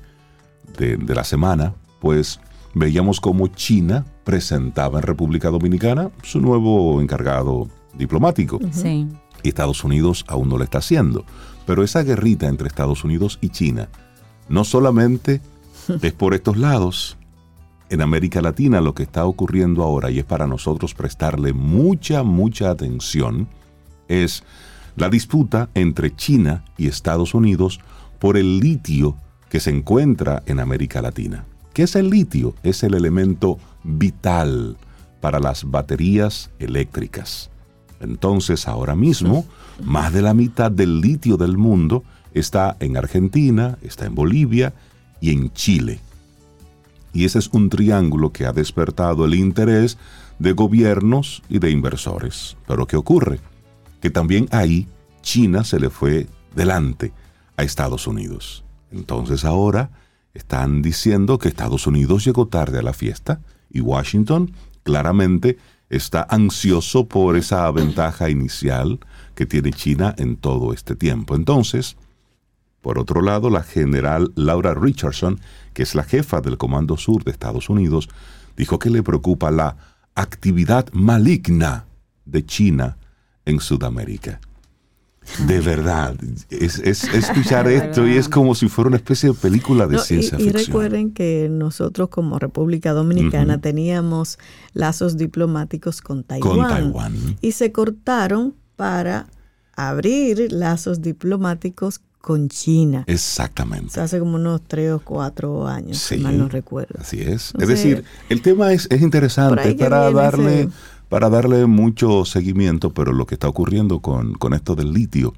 de, de la semana, pues veíamos cómo China presentaba en República Dominicana su nuevo encargado diplomático. Sí. Y Estados Unidos aún no lo está haciendo. Pero esa guerrita entre Estados Unidos y China no solamente es por estos lados. En América Latina lo que está ocurriendo ahora, y es para nosotros prestarle mucha, mucha atención, es la disputa entre China y Estados Unidos por el litio que se encuentra en América Latina. ¿Qué es el litio? Es el elemento vital para las baterías eléctricas. Entonces, ahora mismo, más de la mitad del litio del mundo está en Argentina, está en Bolivia y en Chile. Y ese es un triángulo que ha despertado el interés de gobiernos y de inversores. Pero ¿qué ocurre? Que también ahí China se le fue delante a Estados Unidos. Entonces ahora están diciendo que Estados Unidos llegó tarde a la fiesta y Washington claramente está ansioso por esa ventaja inicial que tiene China en todo este tiempo. Entonces, por otro lado, la general Laura Richardson, que es la jefa del Comando Sur de Estados Unidos, dijo que le preocupa la actividad maligna de China en Sudamérica. De verdad, es, es- escuchar esto y es como si fuera una especie de película de No, y- ciencia y, ficción. recuerden que nosotros como República Dominicana teníamos lazos diplomáticos con Taiwán, Con Taiwán. y se cortaron para abrir lazos diplomáticos con China. O Exactamente. sea, hace como unos tres o cuatro años, si mal no recuerdo. Así es. es decir, el tema es, es interesante para darle, ese- para darle mucho seguimiento, pero lo que está ocurriendo con, con esto del litio.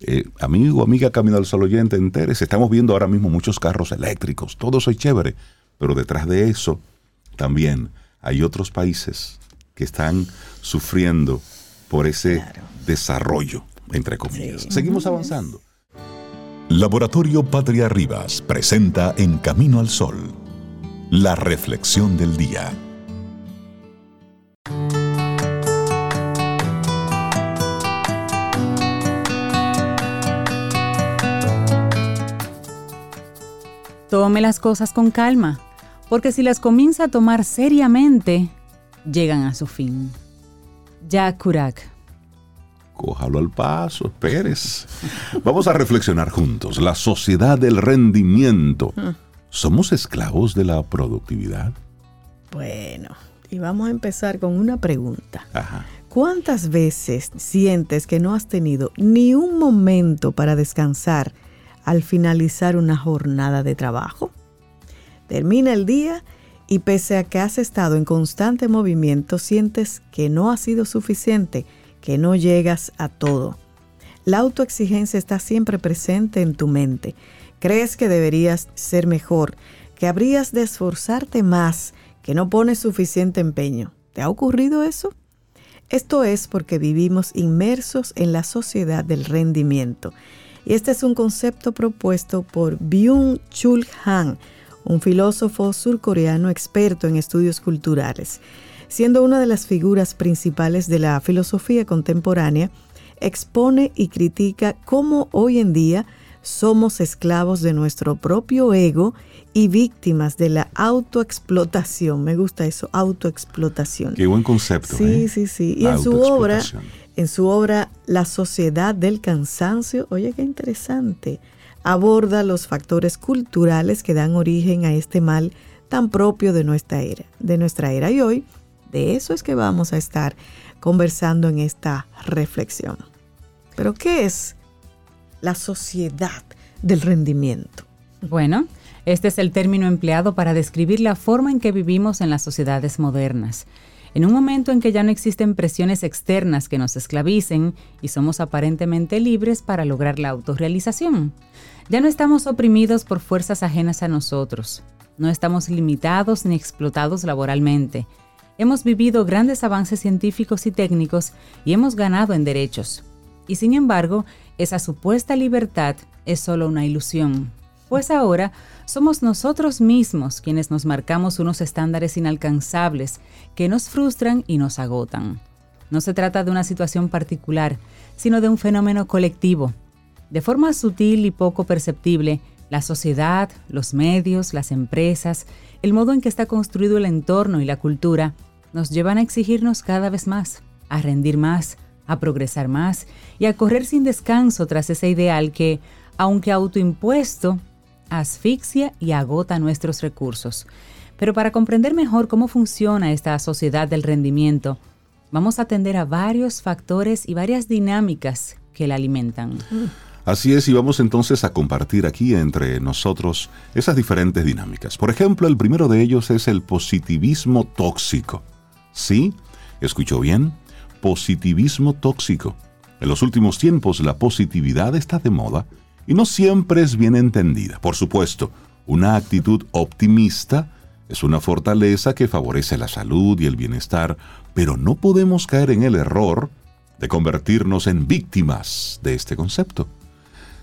eh, amigo, amiga Camino al Sol oyente, enteres, estamos viendo ahora mismo muchos carros eléctricos, todo es chévere, pero detrás de eso también hay otros países que están sufriendo por ese desarrollo, entre comillas. Seguimos avanzando. Laboratorio Patria Rivas presenta En Camino al Sol, la reflexión del día. Tome las cosas con calma, porque si las comienza a tomar seriamente, llegan a su fin. Jack Kurak. Cójalo al paso, Pérez. Vamos a reflexionar juntos. La sociedad del rendimiento. ¿Somos esclavos de la productividad? Bueno, y vamos a empezar con una pregunta. Ajá. ¿Cuántas veces sientes que no has tenido ni un momento para descansar al finalizar una jornada de trabajo? Termina el día y pese a que has estado en constante movimiento, sientes que no ha sido suficiente, que no llegas a todo. La autoexigencia está siempre presente en tu mente. Crees que deberías ser mejor, que habrías de esforzarte más, que no pones suficiente empeño. ¿Te ha ocurrido eso? Esto es porque vivimos inmersos en la sociedad del rendimiento. Y este es un concepto propuesto por Byung-Chul Han, un filósofo surcoreano experto en estudios culturales. Siendo una de las figuras principales de la filosofía contemporánea, expone y critica cómo hoy en día somos esclavos de nuestro propio ego y víctimas de la autoexplotación. Me gusta eso, autoexplotación. Qué buen concepto. Sí, ¿eh? sí, sí. Y en su obra. En su obra La sociedad del cansancio, oye qué interesante, aborda los factores culturales que dan origen a este mal tan propio de nuestra era, de nuestra era y hoy de eso es que vamos a estar conversando en esta reflexión. Pero ¿qué es la sociedad del rendimiento? Bueno, Este es el término empleado para describir la forma en que vivimos en las sociedades modernas. En un momento en que ya no existen presiones externas que nos esclavicen y somos aparentemente libres para lograr la autorrealización. Ya no estamos oprimidos por fuerzas ajenas a nosotros. No estamos limitados ni explotados laboralmente. Hemos vivido grandes avances científicos y técnicos y hemos ganado en derechos. Y sin embargo, esa supuesta libertad es solo una ilusión, pues ahora somos nosotros mismos quienes nos marcamos unos estándares inalcanzables que nos frustran y nos agotan. No se trata de una situación particular, sino de un fenómeno colectivo. De forma sutil y poco perceptible, la sociedad, los medios, las empresas, el modo en que está construido el entorno y la cultura nos llevan a exigirnos cada vez más, a rendir más, a progresar más y a correr sin descanso tras ese ideal que, aunque autoimpuesto, asfixia y agota nuestros recursos. Pero para comprender mejor cómo funciona esta sociedad del rendimiento, vamos a atender a varios factores y varias dinámicas que la alimentan. Así es, y vamos entonces a compartir aquí entre nosotros esas diferentes dinámicas. Por ejemplo, el primero de ellos es el positivismo tóxico. ¿Sí? ¿Escuchó bien? Positivismo tóxico. En los últimos tiempos la positividad está de moda y no siempre es bien entendida. Por supuesto, una actitud optimista es una fortaleza que favorece la salud y el bienestar, pero no podemos caer en el error de convertirnos en víctimas de este concepto.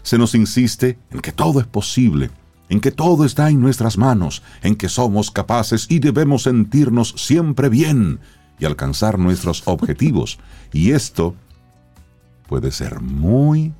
Se nos insiste en que todo es posible, en que todo está en nuestras manos, en que somos capaces y debemos sentirnos siempre bien y alcanzar nuestros objetivos. Y esto puede ser muy,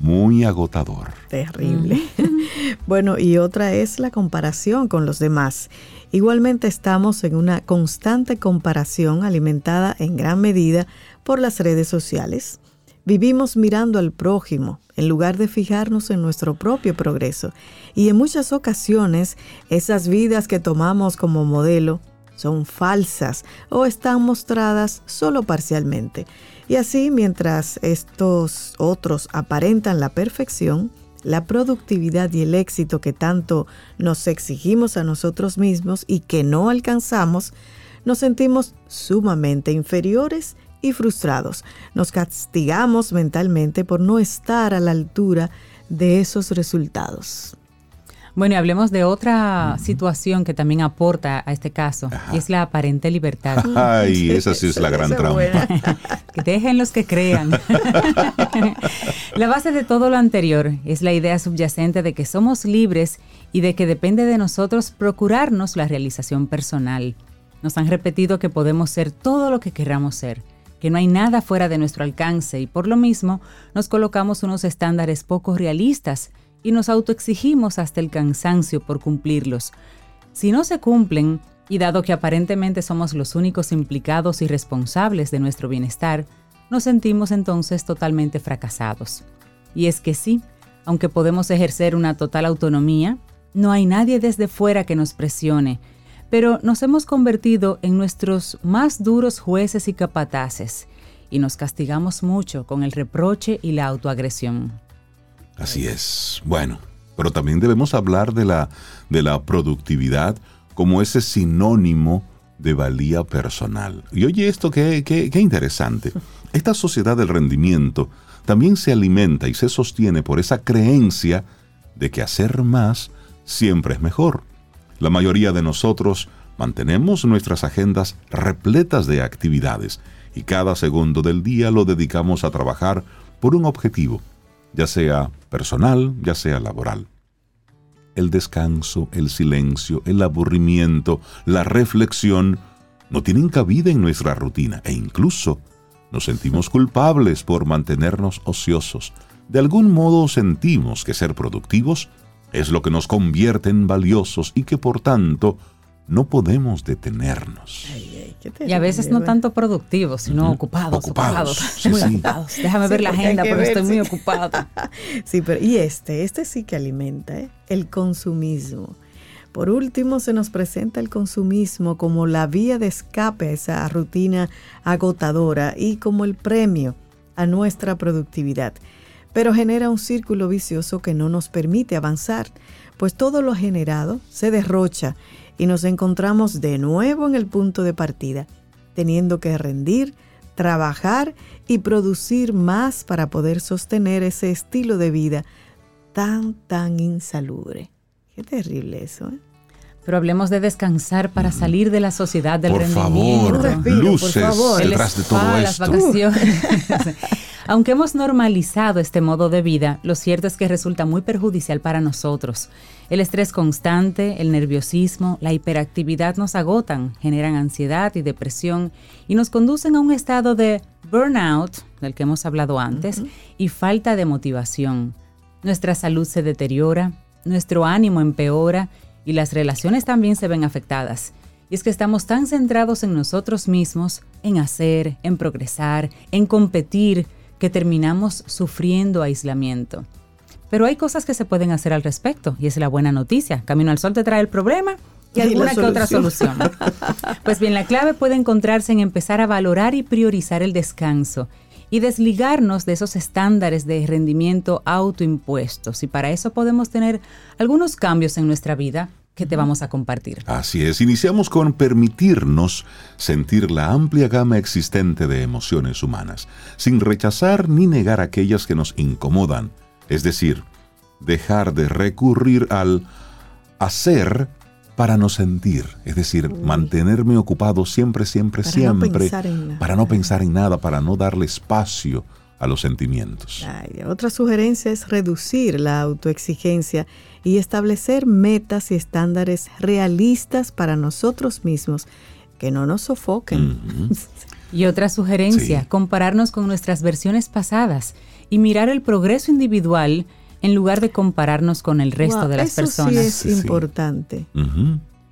muy agotador. Terrible. bueno, y otra es la comparación con los demás. Igualmente estamos en una constante comparación alimentada en gran medida por las redes sociales. Vivimos mirando al prójimo en lugar de fijarnos en nuestro propio progreso. Y en muchas ocasiones esas vidas que tomamos como modelo son falsas o están mostradas solo parcialmente. Y así, mientras estos otros aparentan la perfección, la productividad y el éxito que tanto nos exigimos a nosotros mismos y que no alcanzamos, nos sentimos sumamente inferiores y frustrados. Nos castigamos mentalmente por no estar a la altura de esos resultados. Bueno, y hablemos de otra situación que también aporta a este caso, y es la aparente libertad. Ay, esa sí es la gran trampa. que dejen los que crean. la base de todo lo anterior es la idea subyacente de que somos libres y de que depende de nosotros procurarnos la realización personal. Nos han repetido que podemos ser todo lo que queramos ser, que no hay nada fuera de nuestro alcance y por lo mismo nos colocamos unos estándares poco realistas y nos autoexigimos hasta el cansancio por cumplirlos. Si no se cumplen, y dado que aparentemente somos los únicos implicados y responsables de nuestro bienestar, nos sentimos entonces totalmente fracasados. Y es que sí, aunque podemos ejercer una total autonomía, no hay nadie desde fuera que nos presione, pero nos hemos convertido en nuestros más duros jueces y capataces, y nos castigamos mucho con el reproche y la autoagresión. Así es. Bueno, pero también debemos hablar de la, de la productividad como ese sinónimo de valía personal. Y oye esto, qué, qué, qué interesante. Esta sociedad del rendimiento también se alimenta y se sostiene por esa creencia de que hacer más siempre es mejor. La mayoría de nosotros mantenemos nuestras agendas repletas de actividades y cada segundo del día lo dedicamos a trabajar por un objetivo, ya sea personal, ya sea laboral. El descanso, el silencio, el aburrimiento, la reflexión no tienen cabida en nuestra rutina e incluso nos sentimos culpables por mantenernos ociosos. De algún modo sentimos que ser productivos es lo que nos convierte en valiosos y que por tanto no podemos detenernos. y a veces no tanto productivos, sino ocupados, ocupados, muy ocupados. Déjame ver la agenda porque estoy muy ocupado. sí, pero y este, este sí que alimenta, ¿eh? el consumismo. Por último, se nos presenta el consumismo como la vía de escape a esa rutina agotadora y como el premio a nuestra productividad. pero genera un círculo vicioso que no nos permite avanzar, pues todo lo generado se derrocha y nos encontramos de nuevo en el punto de partida, teniendo que rendir, trabajar y producir más para poder sostener ese estilo de vida tan, tan insalubre. Qué terrible eso, ¿eh? Pero hablemos de descansar para salir de la sociedad del por rendimiento. favor, luces por favor. El detrás de todo spa, las esto. vacaciones. Aunque hemos normalizado este modo de vida, lo cierto es que resulta muy perjudicial para nosotros. El estrés constante, el nerviosismo, la hiperactividad nos agotan, generan ansiedad y depresión y nos conducen a un estado de burnout, del que hemos hablado antes, y falta de motivación. Nuestra salud se deteriora, nuestro ánimo empeora y las relaciones también se ven afectadas. Y es que estamos tan centrados en nosotros mismos, en hacer, en progresar, en competir, que terminamos sufriendo aislamiento. Pero hay cosas que se pueden hacer al respecto y es la buena noticia. Camino al Sol te trae el problema y alguna que otra solución. Pues bien, la clave puede encontrarse en empezar a valorar y priorizar el descanso y desligarnos de esos estándares de rendimiento autoimpuestos. Y para eso podemos tener algunos cambios en nuestra vida que te vamos a compartir. Así es, iniciamos con permitirnos sentir la amplia gama existente de emociones humanas, sin rechazar ni negar aquellas que nos incomodan, es decir, dejar de recurrir al hacer para no sentir, es decir, mantenerme ocupado siempre, siempre, Para no siempre, pensar en nada. para no pensar en nada, para no darle espacio a los sentimientos. Ay, otra sugerencia es reducir la autoexigencia y establecer metas y estándares realistas para nosotros mismos que no nos sofoquen. Y otra sugerencia, Sí. compararnos con nuestras versiones pasadas y mirar el progreso individual en lugar de compararnos con el resto Wow, de las eso personas. sí es Sí, sí. importante.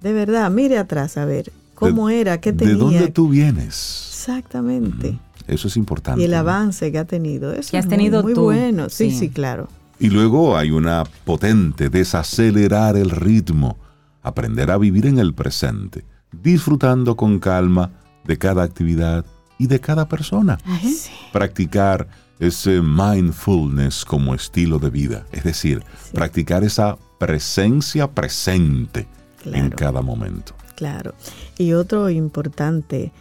De verdad, mire atrás a ver cómo De- era, qué ¿De tenía. dónde tú vienes? Exactamente. Eso es importante. Y el avance que ha tenido. Eso Que has es muy- tenido muy, tú. bueno. Sí, Sí. sí, claro. Y luego hay una potente desacelerar el ritmo, aprender a vivir en el presente, disfrutando con calma de cada actividad y de cada persona. Practicar ese mindfulness como estilo de vida, es decir, practicar esa presencia presente en cada momento. Claro. Y otro importante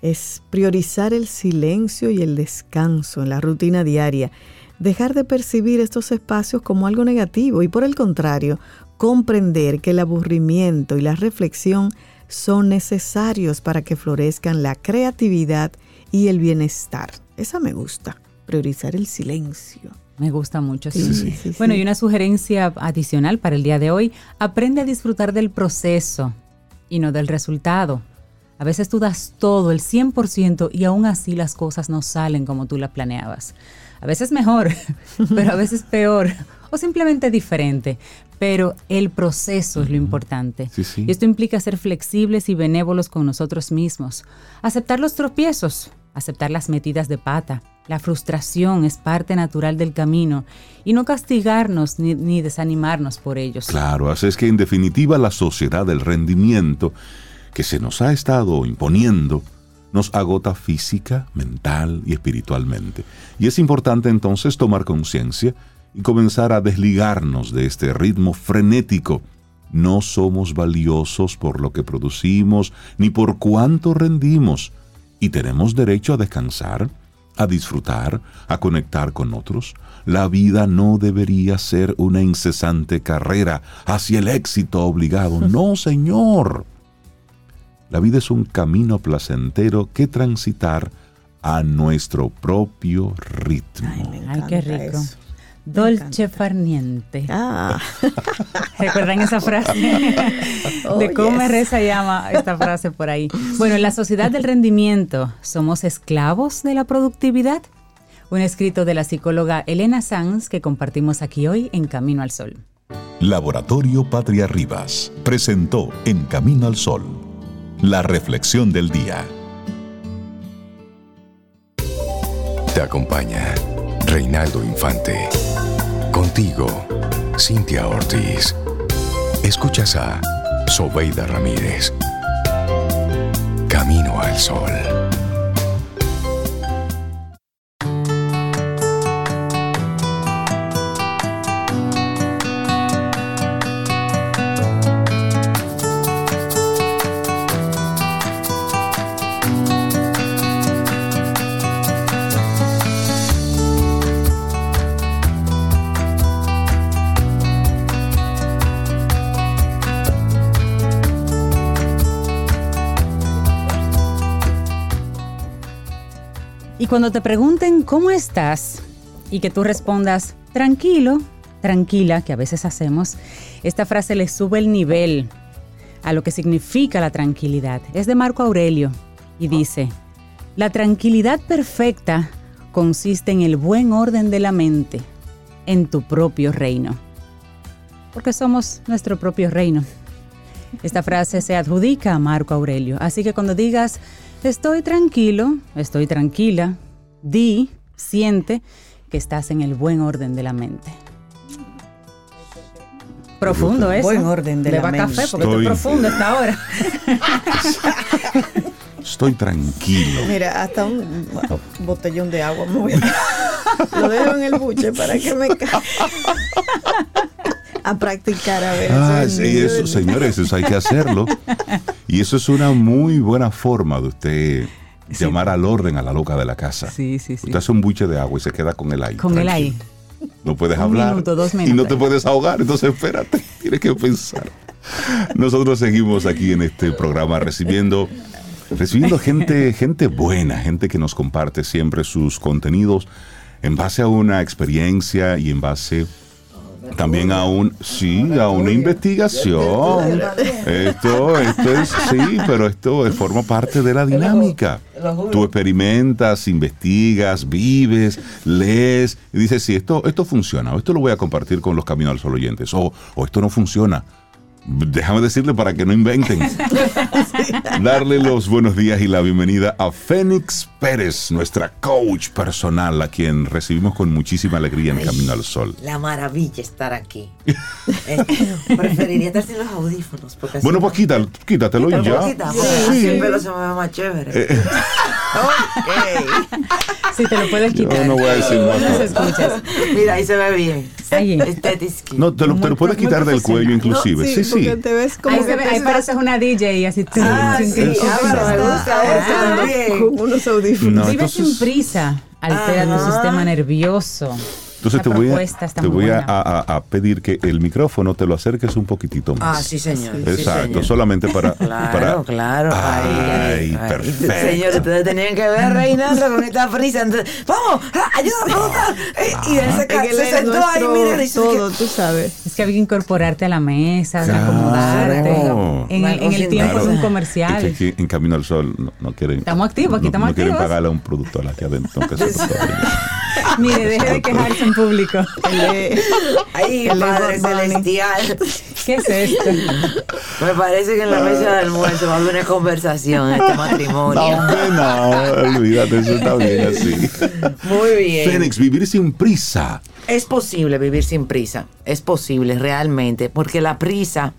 es priorizar el silencio y el descanso en la rutina diaria. Dejar de percibir estos espacios como algo negativo y por el contrario, comprender que el aburrimiento y la reflexión son necesarios para que florezcan la creatividad y el bienestar. Esa me gusta, priorizar el silencio. Me gusta mucho. Sí. Sí, sí, sí. Bueno, y una sugerencia adicional para el día de hoy, aprende a disfrutar del proceso y no del resultado. A veces tú das todo, el 100%, y aún así las cosas no salen como tú las planeabas. A veces mejor, pero a veces peor, o simplemente diferente. Pero el proceso es lo importante. Sí, sí. Y esto implica ser flexibles y benévolos con nosotros mismos. Aceptar los tropiezos, aceptar las metidas de pata. La frustración es parte natural del camino y no castigarnos ni, ni desanimarnos por ellos. Claro, así es que en definitiva la sociedad del rendimiento que se nos ha estado imponiendo nos agota física, mental y espiritualmente. Y es importante entonces tomar conciencia y comenzar a desligarnos de este ritmo frenético. No somos valiosos por lo que producimos ni por cuánto rendimos y tenemos derecho a descansar, a disfrutar, a conectar con otros. La vida no debería ser una incesante carrera hacia el éxito obligado. No, Señor. La vida es un camino placentero que transitar a nuestro propio ritmo. Ay, me Ay, qué rico. eso. Dolce farniente. Ah, ¿Recuerdan esa frase? Oh, de cómo yes. reza llama esta frase por ahí. Bueno, en la sociedad del rendimiento, ¿somos esclavos de la productividad? Un escrito de la psicóloga Elena Sanz que compartimos aquí hoy en Camino al Sol. Laboratorio Patria Rivas presentó En Camino al Sol, la reflexión del día. Te acompaña Reinaldo Infante. Contigo, Cintia Ortiz. Escuchas a Sobeida Ramírez. Camino al Sol. Y cuando te pregunten cómo estás y que tú respondas tranquilo, tranquila, que a veces hacemos, esta frase le sube el nivel a lo que significa la tranquilidad. Es de Marco Aurelio y dice, la tranquilidad perfecta consiste en el buen orden de la mente en tu propio reino. Porque somos nuestro propio reino. Esta frase se adjudica a Marco Aurelio. Así que cuando digas, estoy tranquilo, estoy tranquila, di, siente que estás en el buen orden de la mente. Profundo eso. Buen orden de Le la va mente. café porque Estoy- estoy profundo esta hora. Estoy tranquilo. Mira, hasta un botellón de agua me voy a... Lo dejo en el buche para que me caiga. A practicar, a ver. Ah, eso sí, eso, señores, eso hay que hacerlo. Y eso es una muy buena forma de usted llamar al orden a la loca de la casa. Sí, sí, sí. Usted hace un buche de agua y se queda con el aire. Con el ahí. No puedes Un hablar. minuto, dos Y no minutos. te puedes ahogar, entonces espérate, tienes que pensar. Nosotros seguimos aquí en este programa recibiendo recibiendo gente gente buena, gente que nos comparte siempre sus contenidos en base a una experiencia y en base también a un sí, a una investigación. Esto esto es sí, pero esto es- forma parte de la dinámica. Tú experimentas, investigas, vives, lees y dices, sí, esto, esto funciona, o esto lo voy a compartir con los Caminos al Sol oyentes, o, o esto no funciona. Déjame decirle para que no inventen. Darle los buenos días y la bienvenida a Fénix Pérez, nuestra coach personal, a quien recibimos con muchísima alegría en Camino al Sol. La maravilla estar aquí. Eh, preferiría estar sin los audífonos. Porque así Bueno, pues quítalo, quítatelo y ¿Lo ya. quitar? Porque así el pelo se me ve más chévere. Eh, Sí, te lo puedes Yo quitar. no voy a decir más No se nada. escuchas. Mira, ahí se ve bien. Ahí. No, te lo, te lo puedes quitar del cuello inclusive. sí, sí. porque te ves como Ahí, se ve, pareces una DJ así. tum, Ah, sí, ah, pero me gusta eso andando también. con unos audífonos. No, Vives entonces- sin prisa, altera tu Ajá. sistema nervioso. Entonces La te voy, a, propuesta está te muy voy a, buena. a- a pedir que el micrófono te lo acerques un poquitito más. Ah, sí, señor. sí, Exacto, señor. solamente para... Claro, para claro. Ay, Ay, ay, perfecto. Señor, ustedes tenían que ver Reinaldo con esta prisa. Entonces, vamos, ah, ayuda Y él se, ca- que se sentó ahí, mira, y todo, tú sabes. Es que había que incorporarte a la mesa, Claro. acomodarte. En, el- en el tiempo Claro. es un Es que comercial. aquí en Camino al Sol no, no quieren... Estamos activos, aquí no- estamos no quieren activos. pagarle a un productor aquí adentro. Mire, deje de quejarse en público. Ay, Padre. Celestial. ¿Qué es esto? Me parece que en la mesa de almuerzo va a haber una conversación en este matrimonio. No, no, olvídate, eso está bien así. Muy bien. Fénix, vivir sin prisa. Es posible vivir sin prisa. Es posible realmente. Porque la prisa,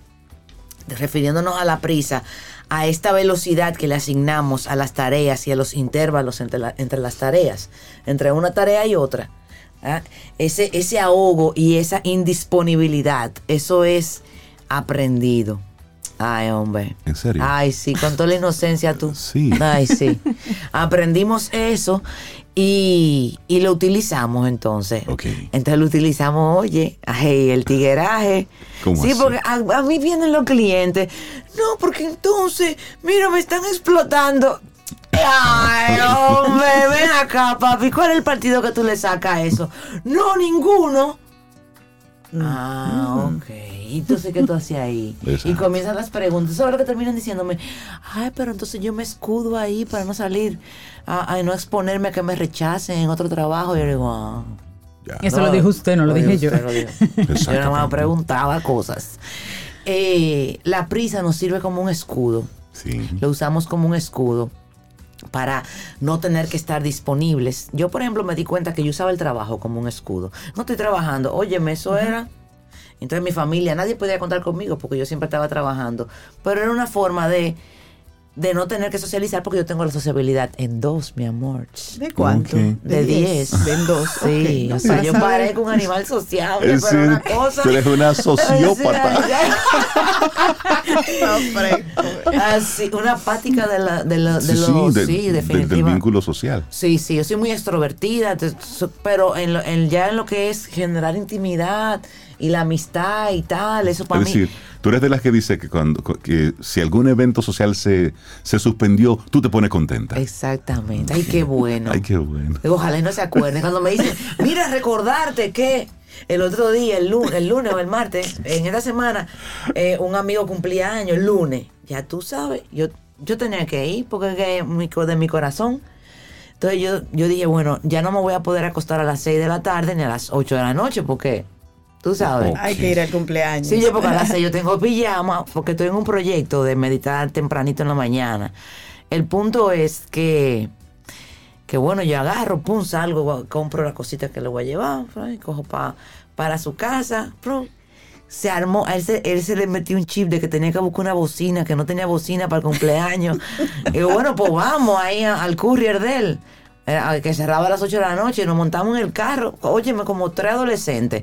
refiriéndonos a la prisa, a esta velocidad que le asignamos a las tareas y a los intervalos entre, la- entre las tareas, entre una tarea y otra. ¿Ah? Ese, ese ahogo y esa indisponibilidad, eso es aprendido. Ay, hombre. ¿En serio? Ay, sí, con toda la inocencia tú. Sí. Ay, sí. Aprendimos eso y, y lo utilizamos entonces. Ok. Entonces lo utilizamos, oye, ay, el tigueraje. ¿Cómo sí, así? porque a, a mí vienen los clientes. No, porque entonces, mira, me están explotando. Ay, hombre, ven acá, papi. ¿Cuál es el partido que tú le sacas a eso? No, ninguno. Ah, ok. ¿Y entonces qué tú hacías ahí? Exacto. Y comienzan las preguntas. Eso es lo que terminan diciéndome. Ay, pero entonces yo me escudo ahí para no salir, a, a no exponerme a que me rechacen en otro trabajo. Y yo digo, ah. Ya. Eso lo dijo usted, no lo dije yo. lo. Yo nada más preguntaba cosas. Eh, la prisa nos sirve como un escudo. Sí. Lo usamos como un escudo para no tener que estar disponibles. Yo, por ejemplo, me di cuenta que yo usaba el trabajo como un escudo. No estoy trabajando. Óyeme, eso era. Entonces mi familia, nadie podía contar conmigo porque yo siempre estaba trabajando. Pero era una forma de, de no tener que socializar porque yo tengo la sociabilidad en dos, mi amor. ¿De cuánto? De 10. De en dos. Sí, o sea, yo saber. parezco un animal sociable, Es pero una cosa. tú eres una sociópata. Así, una apática de la, de la, de Sí, lo, sí, de- sí, de- del vínculo social. Sí, sí, yo soy muy extrovertida, pero en lo- en- ya en lo que es generar intimidad y la amistad y tal, eso para Es mí. decir, Tú eres de las que dice que cuando que si algún evento social se, se suspendió, tú te pones contenta. Exactamente. Ay, qué bueno. Ay, qué bueno. Ojalá y no se acuerden. Cuando me dicen, mira, recordarte que el otro día, el lunes, el lunes o el martes, en esta semana, eh, un amigo cumplía años, el lunes. Ya tú sabes, yo, yo tenía que ir porque es de mi corazón. Entonces yo, yo dije, bueno, ya no me voy a poder acostar a las 6 de la tarde ni a las 8 de la noche porque, tú sabes. Hay que ir al cumpleaños. Sí, yo porque a las 6 yo tengo pijama porque estoy en un proyecto de meditar tempranito en la mañana. El punto es que, que bueno, yo agarro, pum, salgo, compro la cosita que le voy a llevar, y cojo pa- para su casa, pum. Se armó, a él se, él se le metió un chip de que tenía que buscar una bocina, que no tenía bocina para el cumpleaños. y bueno, pues vamos ahí a- al courier de él, eh, a- que cerraba a las 8 de la noche, y nos montamos en el carro, óyeme, como tres adolescentes,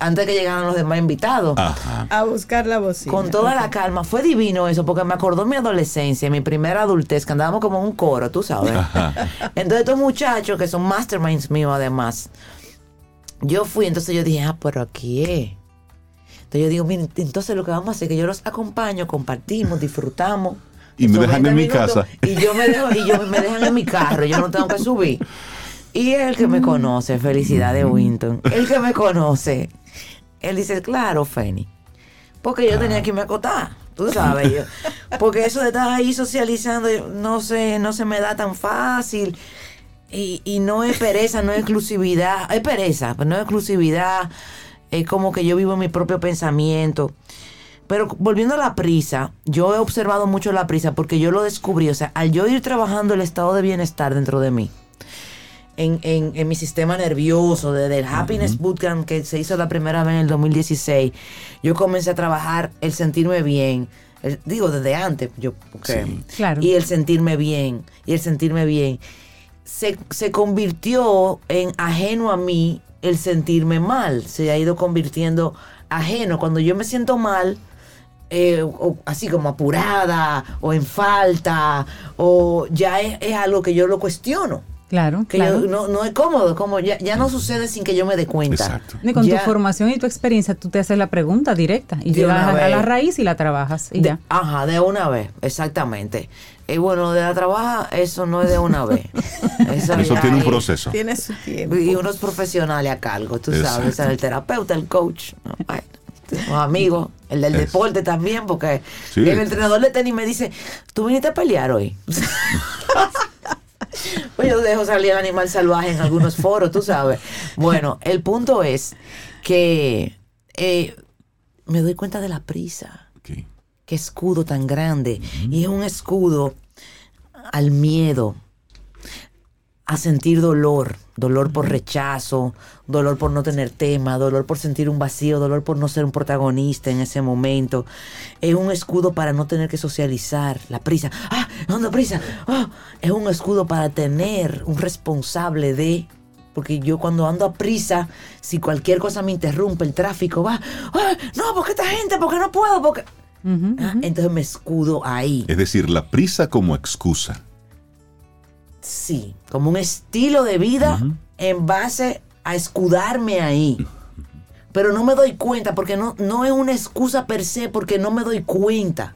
antes de que llegaran los demás invitados. Ajá. A buscar la bocina. Con toda la calma. Fue divino eso, porque me acordó mi adolescencia, mi primera adultez, que andábamos como en un coro, tú sabes. Entonces, estos muchachos, que son masterminds míos además, yo fui, entonces yo dije, ah, pero aquí es. Entonces yo digo, miren, entonces lo que vamos a hacer es que yo los acompaño, compartimos, disfrutamos. Y me dejan 20 en mi casa. Y yo me dejo, y yo me dejan en mi carro, yo no tengo que subir. Y el que me conoce, felicidades Winton, el que me conoce, él dice, claro, Feni, porque yo tenía que irme a acotar, tú sabes, yo, porque eso de estar ahí socializando, no sé, no se me da tan fácil. Y, y no es pereza, no es exclusividad, es pereza, pero no es exclusividad, es como que yo vivo mi propio pensamiento. Pero volviendo a la prisa, yo he observado mucho la prisa porque yo lo descubrí, o sea, al yo ir trabajando el estado de bienestar dentro de mí, en, en- en mi sistema nervioso, desde el Happiness Bootcamp que se hizo la primera vez en el 2016, yo comencé a trabajar el sentirme bien, el- digo desde antes, yo, porque- Sí. Claro. y el sentirme bien, y el sentirme bien, se, se convirtió en ajeno a mí el sentirme mal, se ha ido convirtiendo ajeno. Cuando yo me siento mal, eh, o así como apurada, o en falta, o ya es, es algo que yo lo cuestiono. Claro, Que claro. yo- no, no es cómodo, como ya, ya no sucede sin que yo me dé cuenta. Exacto. Y con Ya- tu formación y tu experiencia, tú te haces la pregunta directa y llegas a, la raíz y la trabajas y De- ya. Ajá, de una vez, exactamente. Y bueno, de la trabaja, eso no es de una vez. Eso tiene un es- proceso. Tiene su tiempo. Y unos profesionales a cargo, tú Exacto. sabes, el terapeuta, el coach, ¿no? Los amigos, el del deporte también, porque Sí. el entrenador de tenis me dice, ¿tú viniste a pelear hoy? pues yo dejo salir al animal salvaje en algunos foros, tú sabes. Bueno, el punto es que eh, me doy cuenta de la prisa qué escudo tan grande. Y es un escudo al miedo, a sentir dolor, dolor por rechazo, dolor por no tener tema, dolor por sentir un vacío, dolor por no ser un protagonista en ese momento. Es un escudo para no tener que socializar, la prisa. Ah, ¿dónde prisa? Ah, es un escudo para tener un responsable de porque yo cuando ando a prisa, si cualquier cosa me interrumpe, el tráfico va, "Ay, no, porque esta gente, porque no puedo, porque... Ujú, Ah, ujú. Entonces me escudo ahí. Es decir, la prisa como excusa. Sí, como un estilo de vida en base a escudarme ahí. Pero no me doy cuenta porque no, no es una excusa per se porque no me doy cuenta.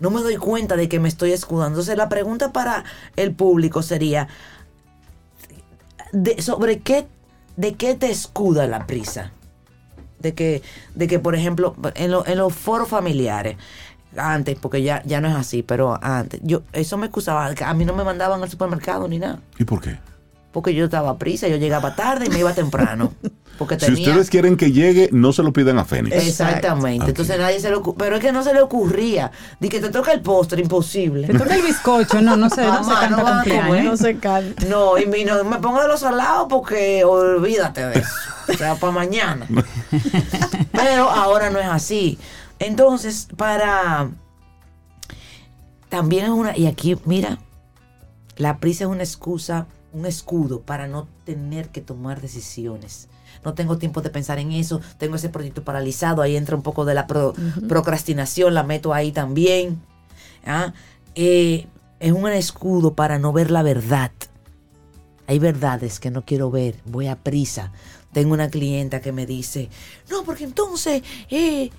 No me doy cuenta de que me estoy escudando. Entonces la pregunta para el público sería, de- ¿sobre qué, de qué te escuda la prisa? De que, de que por ejemplo, en, lo- en los foros familiares, antes, porque ya, ya no es así, pero antes, yo eso me excusaba, a mí no me mandaban al supermercado ni nada, ¿Y por qué? porque yo estaba a prisa, yo llegaba tarde y me iba temprano, porque Si tenía... ustedes quieren que llegue, no se lo pidan a Fénix. Exactamente. Entonces nadie se le ocurría. Pero es que no se le ocurría. Di que te toca el postre, imposible. Te toca el bizcocho, no, no sé, no se Mamá, canta no cumpleaños. comer. No se canta. No, y mi- no me pongo de los salados porque olvídate de eso. O sea, para mañana. Pero ahora no es así. Entonces, para. También es una. Y aquí, mira, la prisa es una excusa, un escudo para no tener que tomar decisiones. No tengo tiempo de pensar en eso. Tengo ese proyecto paralizado. Ahí entra un poco de la pro- procrastinación. La meto ahí también. ¿ah? Eh, es un escudo para no ver la verdad. Hay verdades que no quiero ver. Voy a prisa. Tengo una clienta que me dice, no, porque entonces, eh,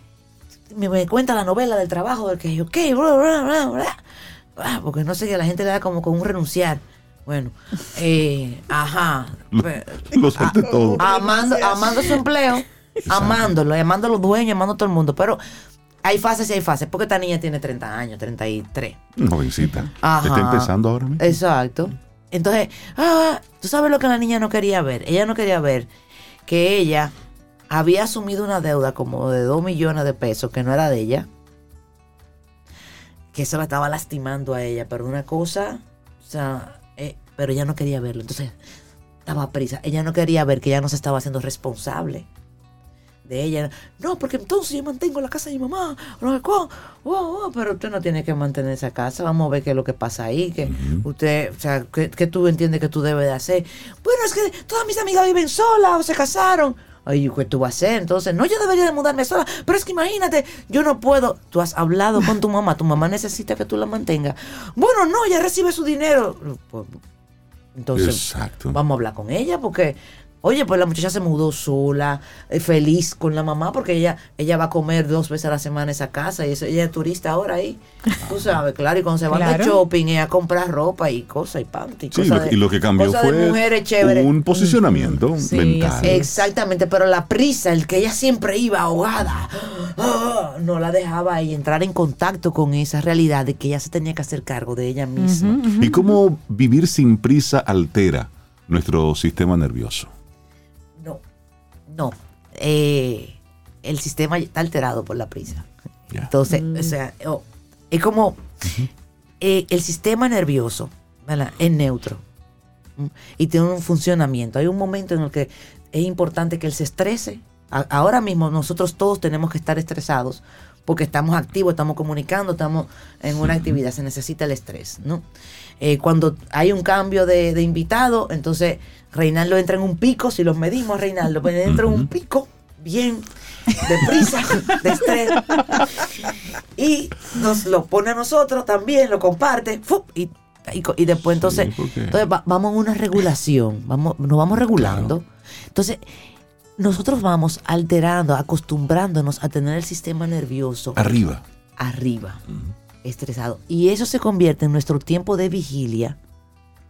me, me cuenta la novela del trabajo del que yo, ok, bla, bla, bla, bla. Ah, porque no sé que la gente le da como con un renunciar. Bueno, eh, ajá. Pe- Lo suelte todo. amando, amando su empleo, amándolo, amando a los dueños, amando a todo el mundo. Pero hay fases y hay fases, porque esta niña tiene 30 años, 33. Jovencita. Ajá. Está empezando ahora mismo. Exacto. Entonces, ah, tú sabes lo que la niña no quería ver. Ella no quería ver que ella había asumido una deuda como de 2 millones de pesos que no era de ella. Que eso la estaba lastimando a ella, pero una cosa, o sea, eh, pero ella no quería verlo. Entonces, estaba prisa. Ella no quería ver que ella no se estaba haciendo responsable de ella. No, porque entonces yo mantengo la casa de mi mamá. No. Oh, oh, pero usted no tiene que mantener esa casa. Vamos a ver qué es lo que pasa ahí. Que usted, o sea, ¿qué, qué tú entiendes que tú debes de hacer? Bueno, es que todas mis amigas viven solas o se casaron. Ay, ¿qué tú vas a hacer? Entonces, no, yo debería de mudarme sola. Pero es que imagínate, yo no puedo. Tú has hablado con tu mamá. Tu mamá necesita que tú la mantengas. Bueno, no, ella recibe su dinero. Pues, entonces, Exacto. vamos a hablar con ella porque, oye, pues la muchacha se mudó sola, eh, feliz con la mamá porque ella ella va a comer dos veces a la semana en esa casa y eso, ella es turista ahora ahí. Tú sabes, claro, y cuando se van de Claro. shopping, ella compra ropa y cosas y panty. Sí, lo- de- y lo que cambió fue un posicionamiento Sí, mental. es. Exactamente, pero la prisa, el que ella siempre iba ahogada, ah, no la dejaba ahí entrar en contacto con esa realidad de que ella se tenía que hacer cargo de ella misma. ¿Y cómo vivir sin prisa altera nuestro sistema nervioso? No. Eh, el sistema está alterado por la prisa. Entonces, o sea, oh, es como eh, el sistema nervioso ¿verdad? es neutro ¿m? y tiene un funcionamiento. Hay un momento en el que es importante que él se estrese. A- ahora mismo nosotros todos tenemos que estar estresados porque estamos activos, estamos comunicando, estamos en una actividad, se necesita el estrés, ¿no? Eh, cuando hay un cambio de, de invitado, entonces Reinaldo entra en un pico, si los medimos, Reinaldo, pues entra en un pico bien deprisa, de estrés, y nos lo pone a nosotros también, lo comparte, ¡fup! y, y, y después entonces, Sí, porque- entonces va- vamos a una regulación, vamos, nos vamos regulando. Entonces, nosotros vamos alterando, acostumbrándonos a tener el sistema nervioso Arriba. arriba, estresado. Y eso se convierte en nuestro tiempo de vigilia.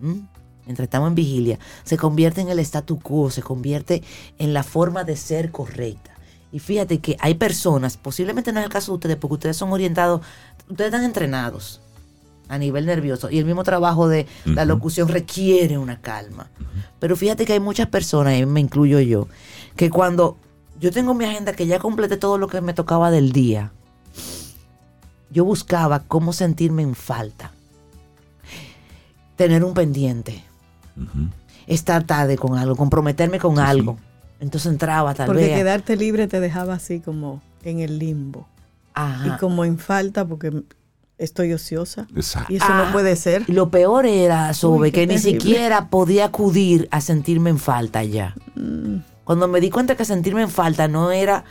¿m? Mientras estamos en vigilia, se convierte en el statu quo, se convierte en la forma de ser correcta. Y fíjate que hay personas, posiblemente no es el caso de ustedes, porque ustedes son orientados, ustedes están entrenados a nivel nervioso y el mismo trabajo de la locución requiere una calma. Pero fíjate que hay muchas personas, y me incluyo yo, que cuando yo tengo mi agenda que ya completé todo lo que me tocaba del día, yo buscaba cómo sentirme en falta. Tener un pendiente. Estar tarde con algo, comprometerme con Sí, sí. algo. Entonces entraba tal Porque vez. quedarte libre te dejaba así como en el limbo. Ajá. Y como en falta porque estoy ociosa. Exacto. Y eso Ah. no puede ser. Y lo peor era, Sobe, Uy, que ni siquiera podía acudir a sentirme en falta ya. Mm. Cuando me di cuenta que sentirme en falta no era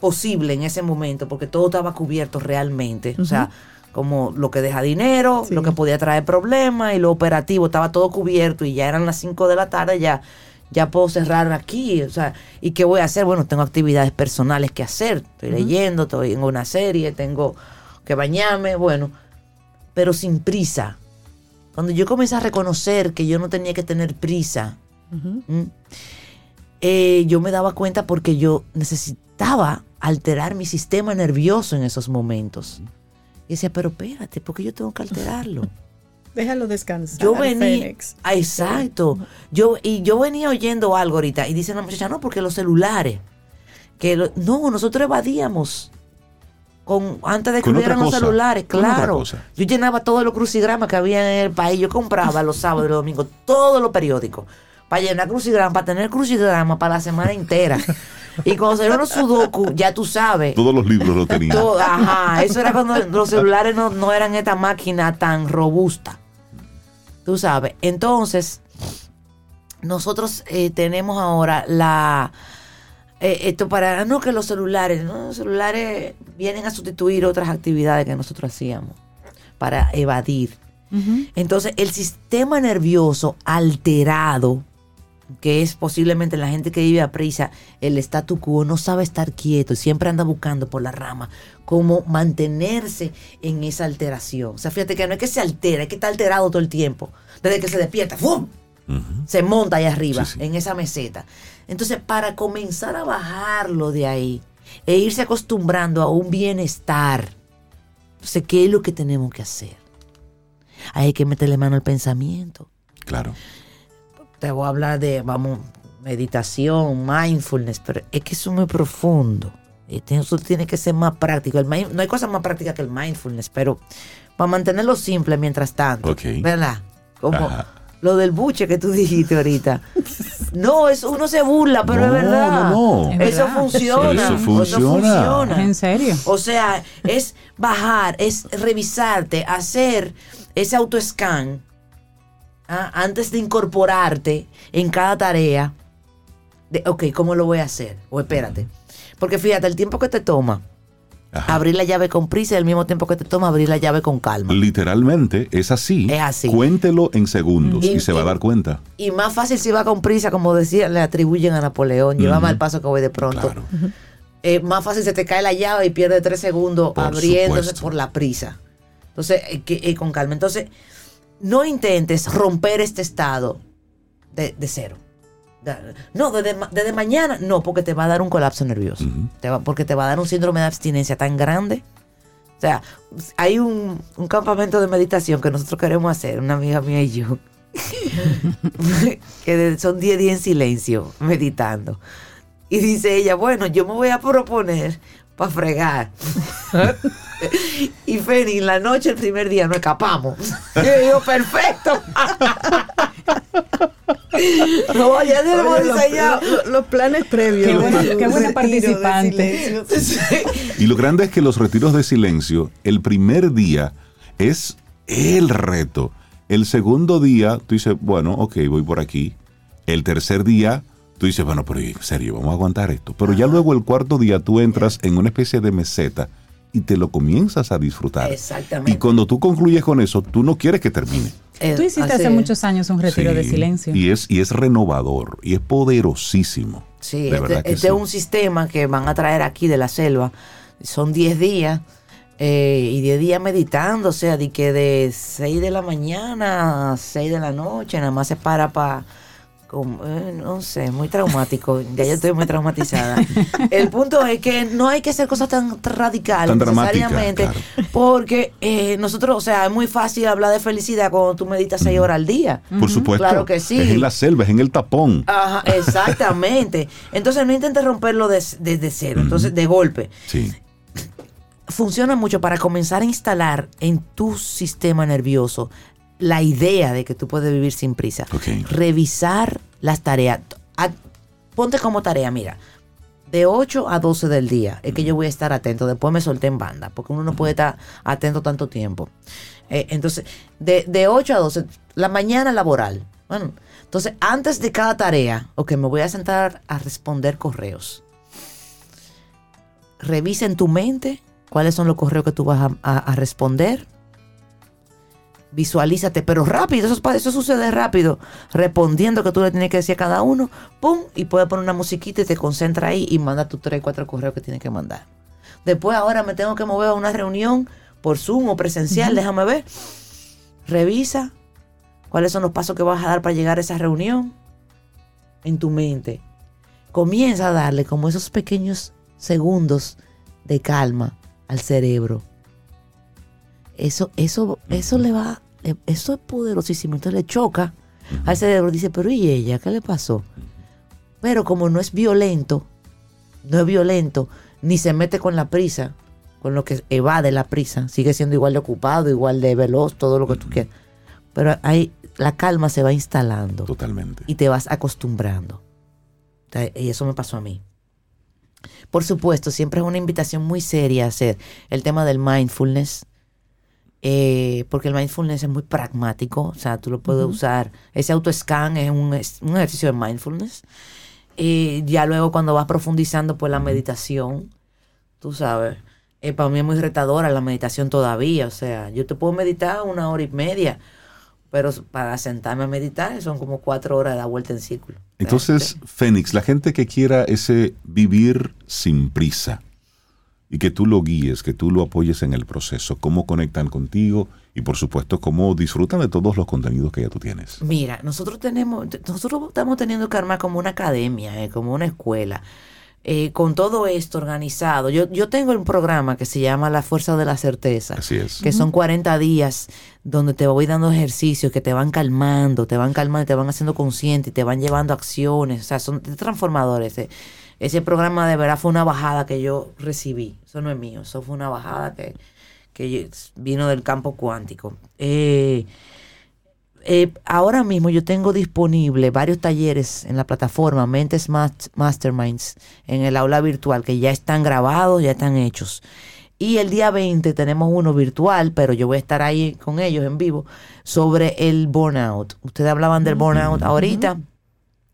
posible en ese momento, porque todo estaba cubierto realmente. O sea, como lo que deja dinero, Sí. lo que podía traer problemas y lo operativo, estaba todo cubierto y ya eran las 5 de la tarde, ya, ya puedo cerrar aquí. O sea, ¿y qué voy a hacer? Bueno, tengo actividades personales que hacer. Estoy leyendo, estoy en una serie, tengo que bañarme, bueno, pero sin prisa. Cuando yo comencé a reconocer que yo no tenía que tener prisa, eh, yo me daba cuenta porque yo necesitaba alterar mi sistema nervioso en esos momentos. Y decía, pero espérate, ¿por qué yo tengo que alterarlo? Déjalo descansar. Yo venía. Ah, exacto. Yo y yo venía oyendo algo ahorita y dice la muchacha, no, porque los celulares, que lo- no, nosotros evadíamos con antes de que hubieran los celulares, claro. Yo llenaba todos los crucigramas que había en el país, yo compraba los sábados y los domingos todos los periódicos para llenar crucigramas, para tener crucigramas para la semana entera. Y cuando salieron los sudoku, ya tú sabes, Todos los libros lo tenían. todo- ajá, eso era cuando los celulares no, no eran esta máquina tan robusta. Tú sabes. Entonces, nosotros eh, tenemos ahora la. eh, esto para. No que los celulares, ¿no? Los celulares vienen a sustituir otras actividades que nosotros hacíamos para evadir. Entonces, el sistema nervioso alterado que es posiblemente la gente que vive a prisa, el statu quo, no sabe estar quieto, siempre anda buscando por la rama cómo mantenerse en esa alteración. O sea, fíjate que no es que se altera, es que está alterado todo el tiempo. Desde que se despierta, ¡fum! se monta ahí arriba, Sí, sí. en esa meseta. Entonces, para comenzar a bajarlo de ahí e irse acostumbrando a un bienestar, entonces, ¿qué es lo que tenemos que hacer? Hay que meterle mano al pensamiento Claro. Te voy a hablar de, vamos, meditación, mindfulness, pero es que eso es muy profundo. Y tiene- eso tiene que ser más práctico. El mind- no hay cosa más práctica que el mindfulness, pero para mantenerlo simple mientras tanto. Ok. ¿Verdad? Como Ajá. lo del buche que tú dijiste ahorita. No, eso uno se burla, pero es verdad. no, no. Es Eso verdad. funciona. Eso funciona. ¿Es en serio? O sea, es bajar, es revisarte, hacer ese autoscan ah, antes de incorporarte en cada tarea. De, ok, ¿cómo lo voy a hacer? O espérate. Porque fíjate, el tiempo que te toma Ajá. abrir la llave con prisa y el mismo tiempo que te toma abrir la llave con calma. Literalmente es así. Es así. Cuéntelo en segundos Y- y, se va a dar cuenta. Y más fácil si va con prisa, como decía, le atribuyen a Napoleón. Llévame al paso que voy de pronto. Claro. eh, más fácil se te cae la llave y pierde tres segundos Por abriéndose supuesto. por la prisa. Entonces, eh, que- eh, con calma. Entonces, no intentes romper este estado de, de cero. No, desde, ma- desde mañana, no, porque te va a dar un colapso nervioso. Te va- porque te va a dar un síndrome de abstinencia tan grande. O sea, hay un, un campamento de meditación que nosotros queremos hacer, una amiga mía y yo. que de- son 10 días en silencio, meditando. Y dice ella, bueno, yo me voy a proponer para fregar. y Feni, en la noche, el primer día, nos escapamos. Yo digo, perfecto. no, ya tenemos los, diseñado. los- los planes previos. Qué buena- qué buena participante. Y lo grande es que los retiros de silencio, el primer día es el reto. El segundo día, tú dices, bueno, ok, voy por aquí. El tercer día, tú dices, bueno, pero en serio, vamos a aguantar esto. Pero ya luego el cuarto día tú entras en una especie de meseta y te lo comienzas a disfrutar. Exactamente. Y cuando tú concluyes con eso, tú no quieres que termine. Eh, Tú hiciste hace muchos años un retiro de silencio. Y es, y es renovador y es poderosísimo. Sí, de este, verdad que este sí. es un sistema que van a traer aquí de la selva. Son 10 días eh, y 10 días meditando, o sea, de que de 6 de la mañana a 6 de la noche, nada más se para para... no sé, muy traumático. Ya yo estoy muy traumatizada. El punto es que no hay que hacer cosas tan radicales Tan necesariamente, claro. porque eh, nosotros, o sea, es muy fácil hablar de felicidad cuando tú meditas 6 horas al día. Por supuesto. Claro que sí. Es en la selva, es en el tapón. Ajá, exactamente. Entonces no intentes romperlo des- desde cero, entonces de golpe. Sí. Funciona mucho para comenzar a instalar en tu sistema nervioso la idea de que tú puedes vivir sin prisa. Revisar las tareas. A- Ponte como tarea, mira, de 8 a 12 del día es que yo voy a estar atento. Después me solté en banda, porque uno no puede estar atento tanto tiempo. Eh, entonces, de, de 8 a 12, la mañana laboral. Bueno, entonces, antes de cada tarea, ok, me voy a sentar a responder correos. Revisa en tu mente cuáles son los correos que tú vas a, a- a responder. Visualízate, pero rápido, eso, sucede rápido, respondiendo que tú le tienes que decir a cada uno, pum, y puedes poner una musiquita y te concentra ahí y manda tus tres, cuatro correos que tienes que mandar. Después ahora me tengo que mover a una reunión por Zoom o presencial, déjame ver. Revisa cuáles son los pasos que vas a dar para llegar a esa reunión en tu mente. Comienza a darle como esos pequeños segundos de calma al cerebro. Eso, eso, eso le va, le- eso es poderosísimo. Entonces le choca al cerebro. Dice, pero ¿y ella? ¿Qué le pasó? Pero como no es violento, no es violento, ni se mete con la prisa, con lo que evade la prisa, sigue siendo igual de ocupado, igual de veloz, todo lo que tú quieras. Pero ahí la calma se va instalando Totalmente. y te vas acostumbrando. Y eso me pasó a mí. Por supuesto, siempre es una invitación muy seria hacer el tema del mindfulness, eh, porque el mindfulness es muy pragmático, o sea, tú lo puedes usar, ese autoscan es un, es un ejercicio de mindfulness. Eh, ya luego cuando vas profundizando, pues la meditación, tú sabes, eh, para mí es muy retadora la meditación todavía, o sea, yo te puedo meditar una hora y media, pero para sentarme a meditar son como cuatro horas de dar vuelta en círculo. Entonces, Fénix, la gente que quiera ese vivir sin prisa y que tú lo guíes, que tú lo apoyes en el proceso, cómo conectan contigo y por supuesto cómo disfrutan de todos los contenidos que ya tú tienes. Mira, nosotros tenemos, nosotros estamos teniendo que armar como una academia, eh, como una escuela. eh, con todo esto organizado. Yo, yo tengo un programa que se llama La Fuerza de la Certeza. Así es. que son 40 días donde te voy dando ejercicios que te van calmando, te van calmando, te van haciendo consciente y te van llevando a acciones, o sea, son transformadores. Ese, ese programa de verdad fue una bajada que yo recibí, eso no es mío, eso fue una bajada que, que vino del campo cuántico. Eh, eh, ahora mismo yo tengo disponible varios talleres en la plataforma Mentes Mas- Masterminds en el aula virtual que ya están grabados, ya están hechos. Y el día 20 tenemos uno virtual, pero yo voy a estar ahí con ellos en vivo, sobre el burnout. Ustedes hablaban del burnout ahorita,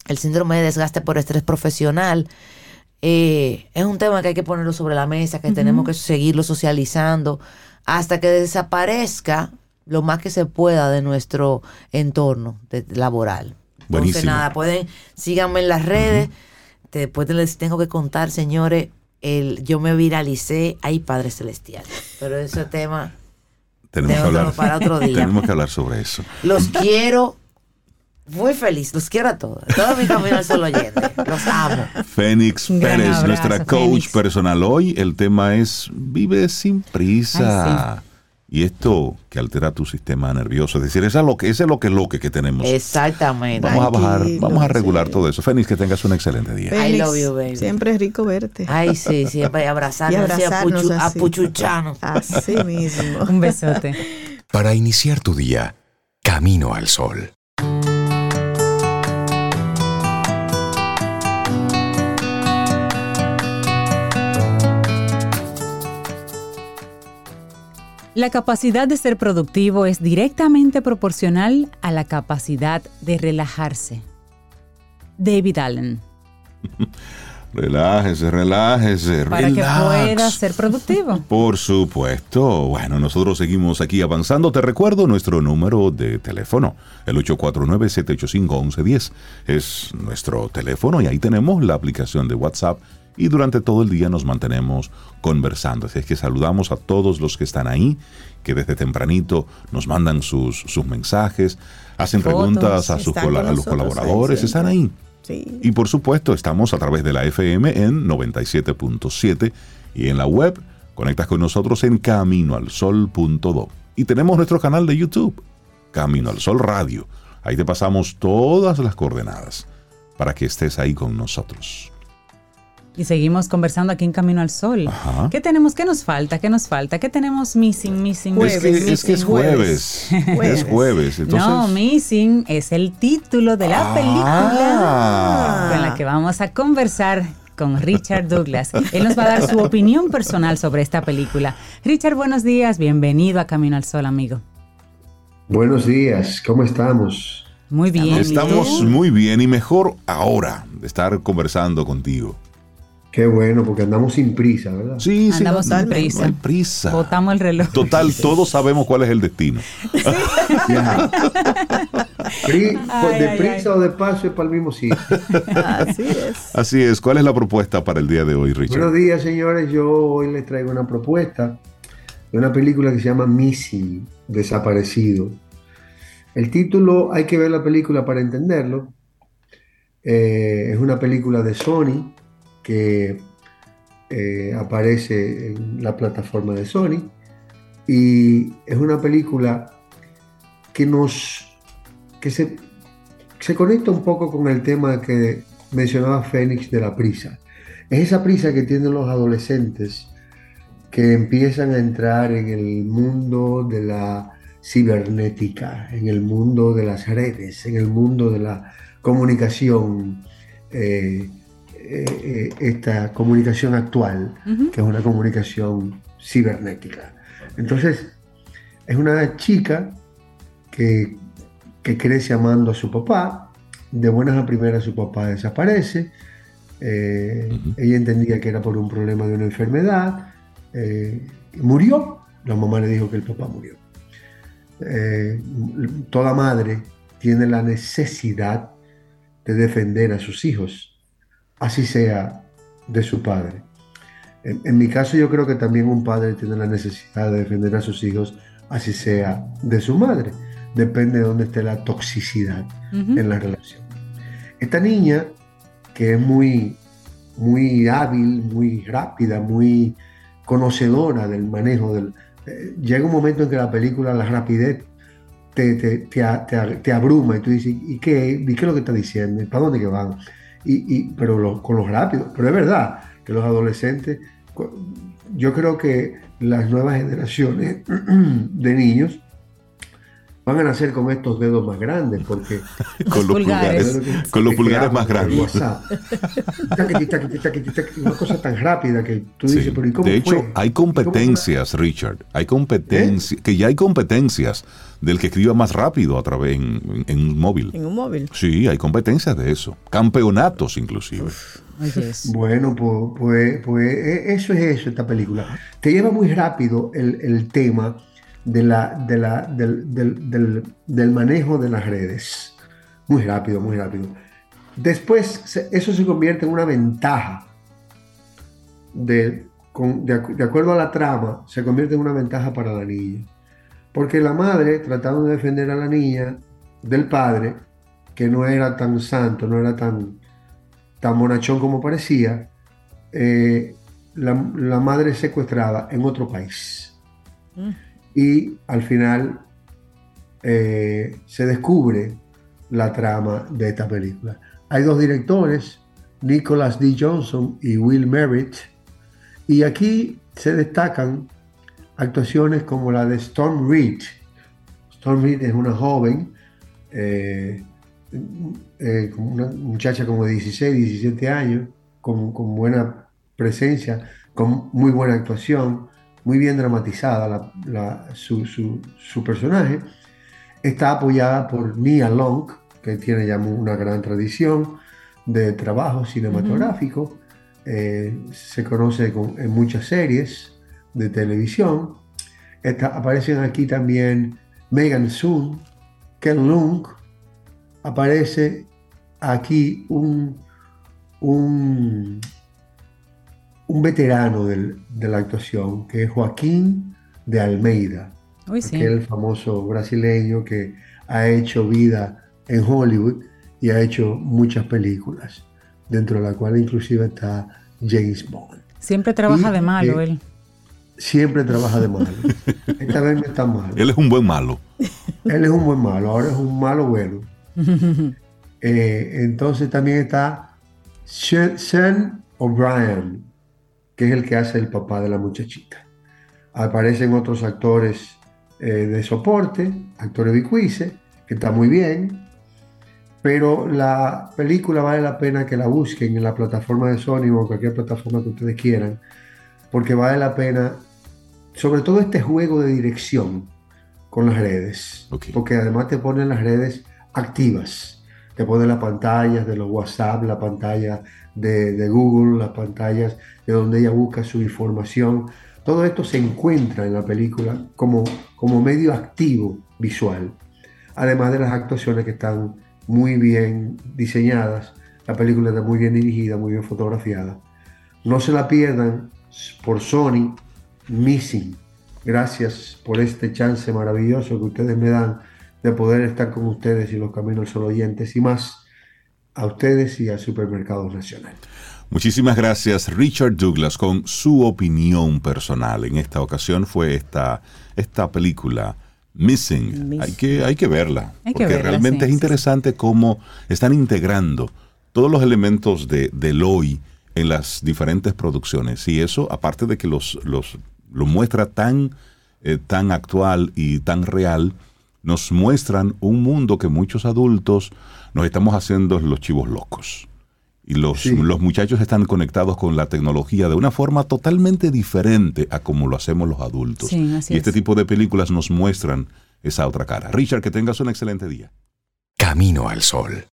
el síndrome de desgaste por estrés profesional. Eh, es un tema que hay que ponerlo sobre la mesa, que tenemos que seguirlo socializando hasta que desaparezca lo más que se pueda de nuestro entorno de- laboral. Entonces, Buenísimo. nada, pueden, síganme en las redes. Después les tengo que contar, señores, el, yo me viralicé, ay Padre Celestial. Pero ese tema, Tenemos que hablar, para otro día. tenemos que hablar sobre eso. los quiero muy feliz, los quiero a todos. Todo mi camino al sol oyente. Los amo. Fénix Pérez, abrazo, nuestra coach Fénix. personal. Hoy el tema es vive sin prisa. Y esto que altera tu sistema nervioso. Es decir, esa es lo que, ese es lo que lo que, que tenemos. Exactamente. Vamos a bajar, vamos a regular sí. todo eso. Fénix, que tengas un excelente día. I love you, baby. Siempre es rico verte. Ay, sí, siempre y abrazarnos, abrazarnos apuchu- así. apuchucharnos. Así mismo. Un besote. Para iniciar tu día, camino al sol. La capacidad de ser productivo es directamente proporcional a la capacidad de relajarse. David Allen. Relájese, relájese, Para que puedas ser productivo. Por supuesto. Bueno, nosotros seguimos aquí avanzando. Te recuerdo nuestro número de teléfono, el 849-785-1110. Es nuestro teléfono y ahí tenemos la aplicación de WhatsApp y durante todo el día nos mantenemos conversando. Así es que saludamos a todos los que están ahí, que desde tempranito nos mandan sus, sus mensajes, hacen Fotos, preguntas a, sus a los ahí colaboradores, están ahí. Sí. Y por supuesto, estamos a través de la FM en 97.7 y en la web conectas con nosotros en caminoalsol.do. Y tenemos nuestro canal de YouTube, Camino al Sol Radio. Ahí te pasamos todas las coordenadas para que estés ahí con nosotros. Y seguimos conversando aquí en Camino al Sol. Ajá. ¿Qué tenemos? ¿Qué nos falta? ¿Qué nos falta? ¿Qué tenemos missing, missing, Es que, missing? es que es jueves. Jueves. Es jueves. Entonces, no, Missing es el título de la Ah. película con la que vamos a conversar con Richard Douglas. Él nos va a dar su opinión personal sobre esta película. Richard, buenos días, bienvenido a Camino al Sol, amigo. Buenos días, ¿cómo estamos? Muy bien. ¿y estamos muy bien y mejor ahora de estar conversando contigo. Qué bueno, porque andamos sin prisa, ¿verdad? Sí, sí, Andamos sin no prisa. hay prisa. Botamos el reloj. Total, todos sabemos cuál es el destino. Pri- Ay, de ay, prisa ay. o de paso es para el mismo sitio. Así es. Así es. ¿Cuál es la propuesta para el día de hoy, Richard? Buenos días, señores. Yo hoy les traigo una propuesta de una película que se llama Missing, Desaparecido. El título, hay que ver la película para entenderlo. Eh, es una película de Sony que eh, aparece en la plataforma de Sony y es una película que nos que se, se conecta un poco con el tema que mencionaba Fénix de la prisa. Es esa prisa que tienen los adolescentes que empiezan a entrar en el mundo de la cibernética, en el mundo de las redes, en el mundo de la comunicación, eh, eh, eh, esta comunicación actual, que es una comunicación cibernética. Entonces, es una chica que, que crece amando a su papá, de buenas a primeras su papá desaparece, eh, ella entendía que era por un problema de una enfermedad, eh, murió, la mamá le dijo que el papá murió. eh, toda madre tiene la necesidad de defender a sus hijos, así sea de su padre. En, en mi caso yo creo que también un padre tiene la necesidad de defender a sus hijos, así sea de su madre. Depende de dónde esté la toxicidad en la relación. Esta niña, que es muy, muy hábil, muy rápida, muy conocedora del manejo del... eh, llega un momento en que la película, la rapidez, te, te, te, abruma y tú dices, ¿y qué, ¿y qué es lo que está diciendo? ¿Y ¿Para dónde que van? Y, y- pero con lo rápido. Pero es verdad que los adolescentes, yo creo que las nuevas generaciones de niños van a nacer con estos dedos más grandes porque Con los pulgares. pulgares, con los pulgares más grandes. WhatsApp. Taquiti, taquiti, taquiti, taquiti, Una cosa tan rápida que tú Sí. dices, pero ¿y cómo De hecho, fue? hay competencias, Richard. Hay competencias, que ya hay competencias del que escriba más rápido a través en, en- en un móvil. En un móvil. Sí, hay competencias de eso. Campeonatos inclusive. Bueno, pues, pues, pues, e- eso es eso, esta película. Te lleva muy rápido el, el tema de la, de la, del, del- del- manejo de las redes. Muy rápido, muy rápido. Después, eso se convierte en una ventaja. De, con- de, acu- de acuerdo a la trama, se convierte en una ventaja para la niña. Porque la madre, tratando de defender a la niña del padre, que no era tan santo, no era tan, tan bonachón como parecía, eh, la, la madre es secuestrada en otro país. Y al final eh, se descubre la trama de esta película. Hay dos directores, Nicholas D. Johnson y Will Merritt, y aquí se destacan actuaciones como la de Storm Reed. Storm Reed es una joven, eh, eh, una muchacha como de 16, 17 años, con, con buena presencia, con muy buena actuación, muy bien dramatizada la- la- su, su- su personaje. Está apoyada por Nia Long, que tiene ya una gran tradición de trabajo cinematográfico. Eh, se conoce con- en muchas series de televisión. Está- aparecen aquí también Megan Sun, Ken Lung. Aparece aquí un, un, un veterano del- de la actuación, que es Joaquín de Almeida, Uy, sí. aquel famoso brasileño que ha hecho vida en Hollywood y ha hecho muchas películas, dentro de la cual inclusive está James Bond. Siempre trabaja Y- de malo eh, él. Siempre trabaja de malo. Esta vez no está malo. Él es un buen malo. Él es un buen malo, ahora es un malo bueno. Eh, entonces también está Sean O'Brien, que es el que hace el papá de la muchachita. Aparecen otros actores eh, de soporte, actores bicuices, que está muy bien, pero la película vale la pena que la busquen en la plataforma de Sony o cualquier plataforma que ustedes quieran, porque vale la pena, sobre todo este juego de dirección con las redes, Ok. porque además te ponen las redes activas, te ponen las pantallas de los WhatsApp, la pantalla de, de Google, las pantallas de donde ella busca su información. Todo esto se encuentra en la película como, como medio activo visual, además de las actuaciones que están muy bien diseñadas, la película está muy bien dirigida, muy bien fotografiada. No se la pierdan por Sony Missing. Gracias por este chance maravilloso que ustedes me dan de poder estar con ustedes y los Caminos Sol oyentes y más a ustedes y a Supermercados Nacional. Muchísimas gracias, Richard Douglas, con su opinión personal. En esta ocasión fue esta, esta película, Missing. Missing. Hay, que, hay que verla, Hay que porque verla, realmente sí, es sí, interesante cómo están integrando todos los elementos de, del hoy en las diferentes producciones. Y eso, aparte de que los, los, lo muestra tan, eh, tan actual y tan real, nos muestran un mundo que muchos adultos nos estamos haciendo los chivos locos. Y los, Sí. los muchachos están conectados con la tecnología de una forma totalmente diferente a como lo hacemos los adultos. Sí, así y este es. tipo de películas nos muestran esa otra cara. Richard, que tengas un excelente día. Camino al sol.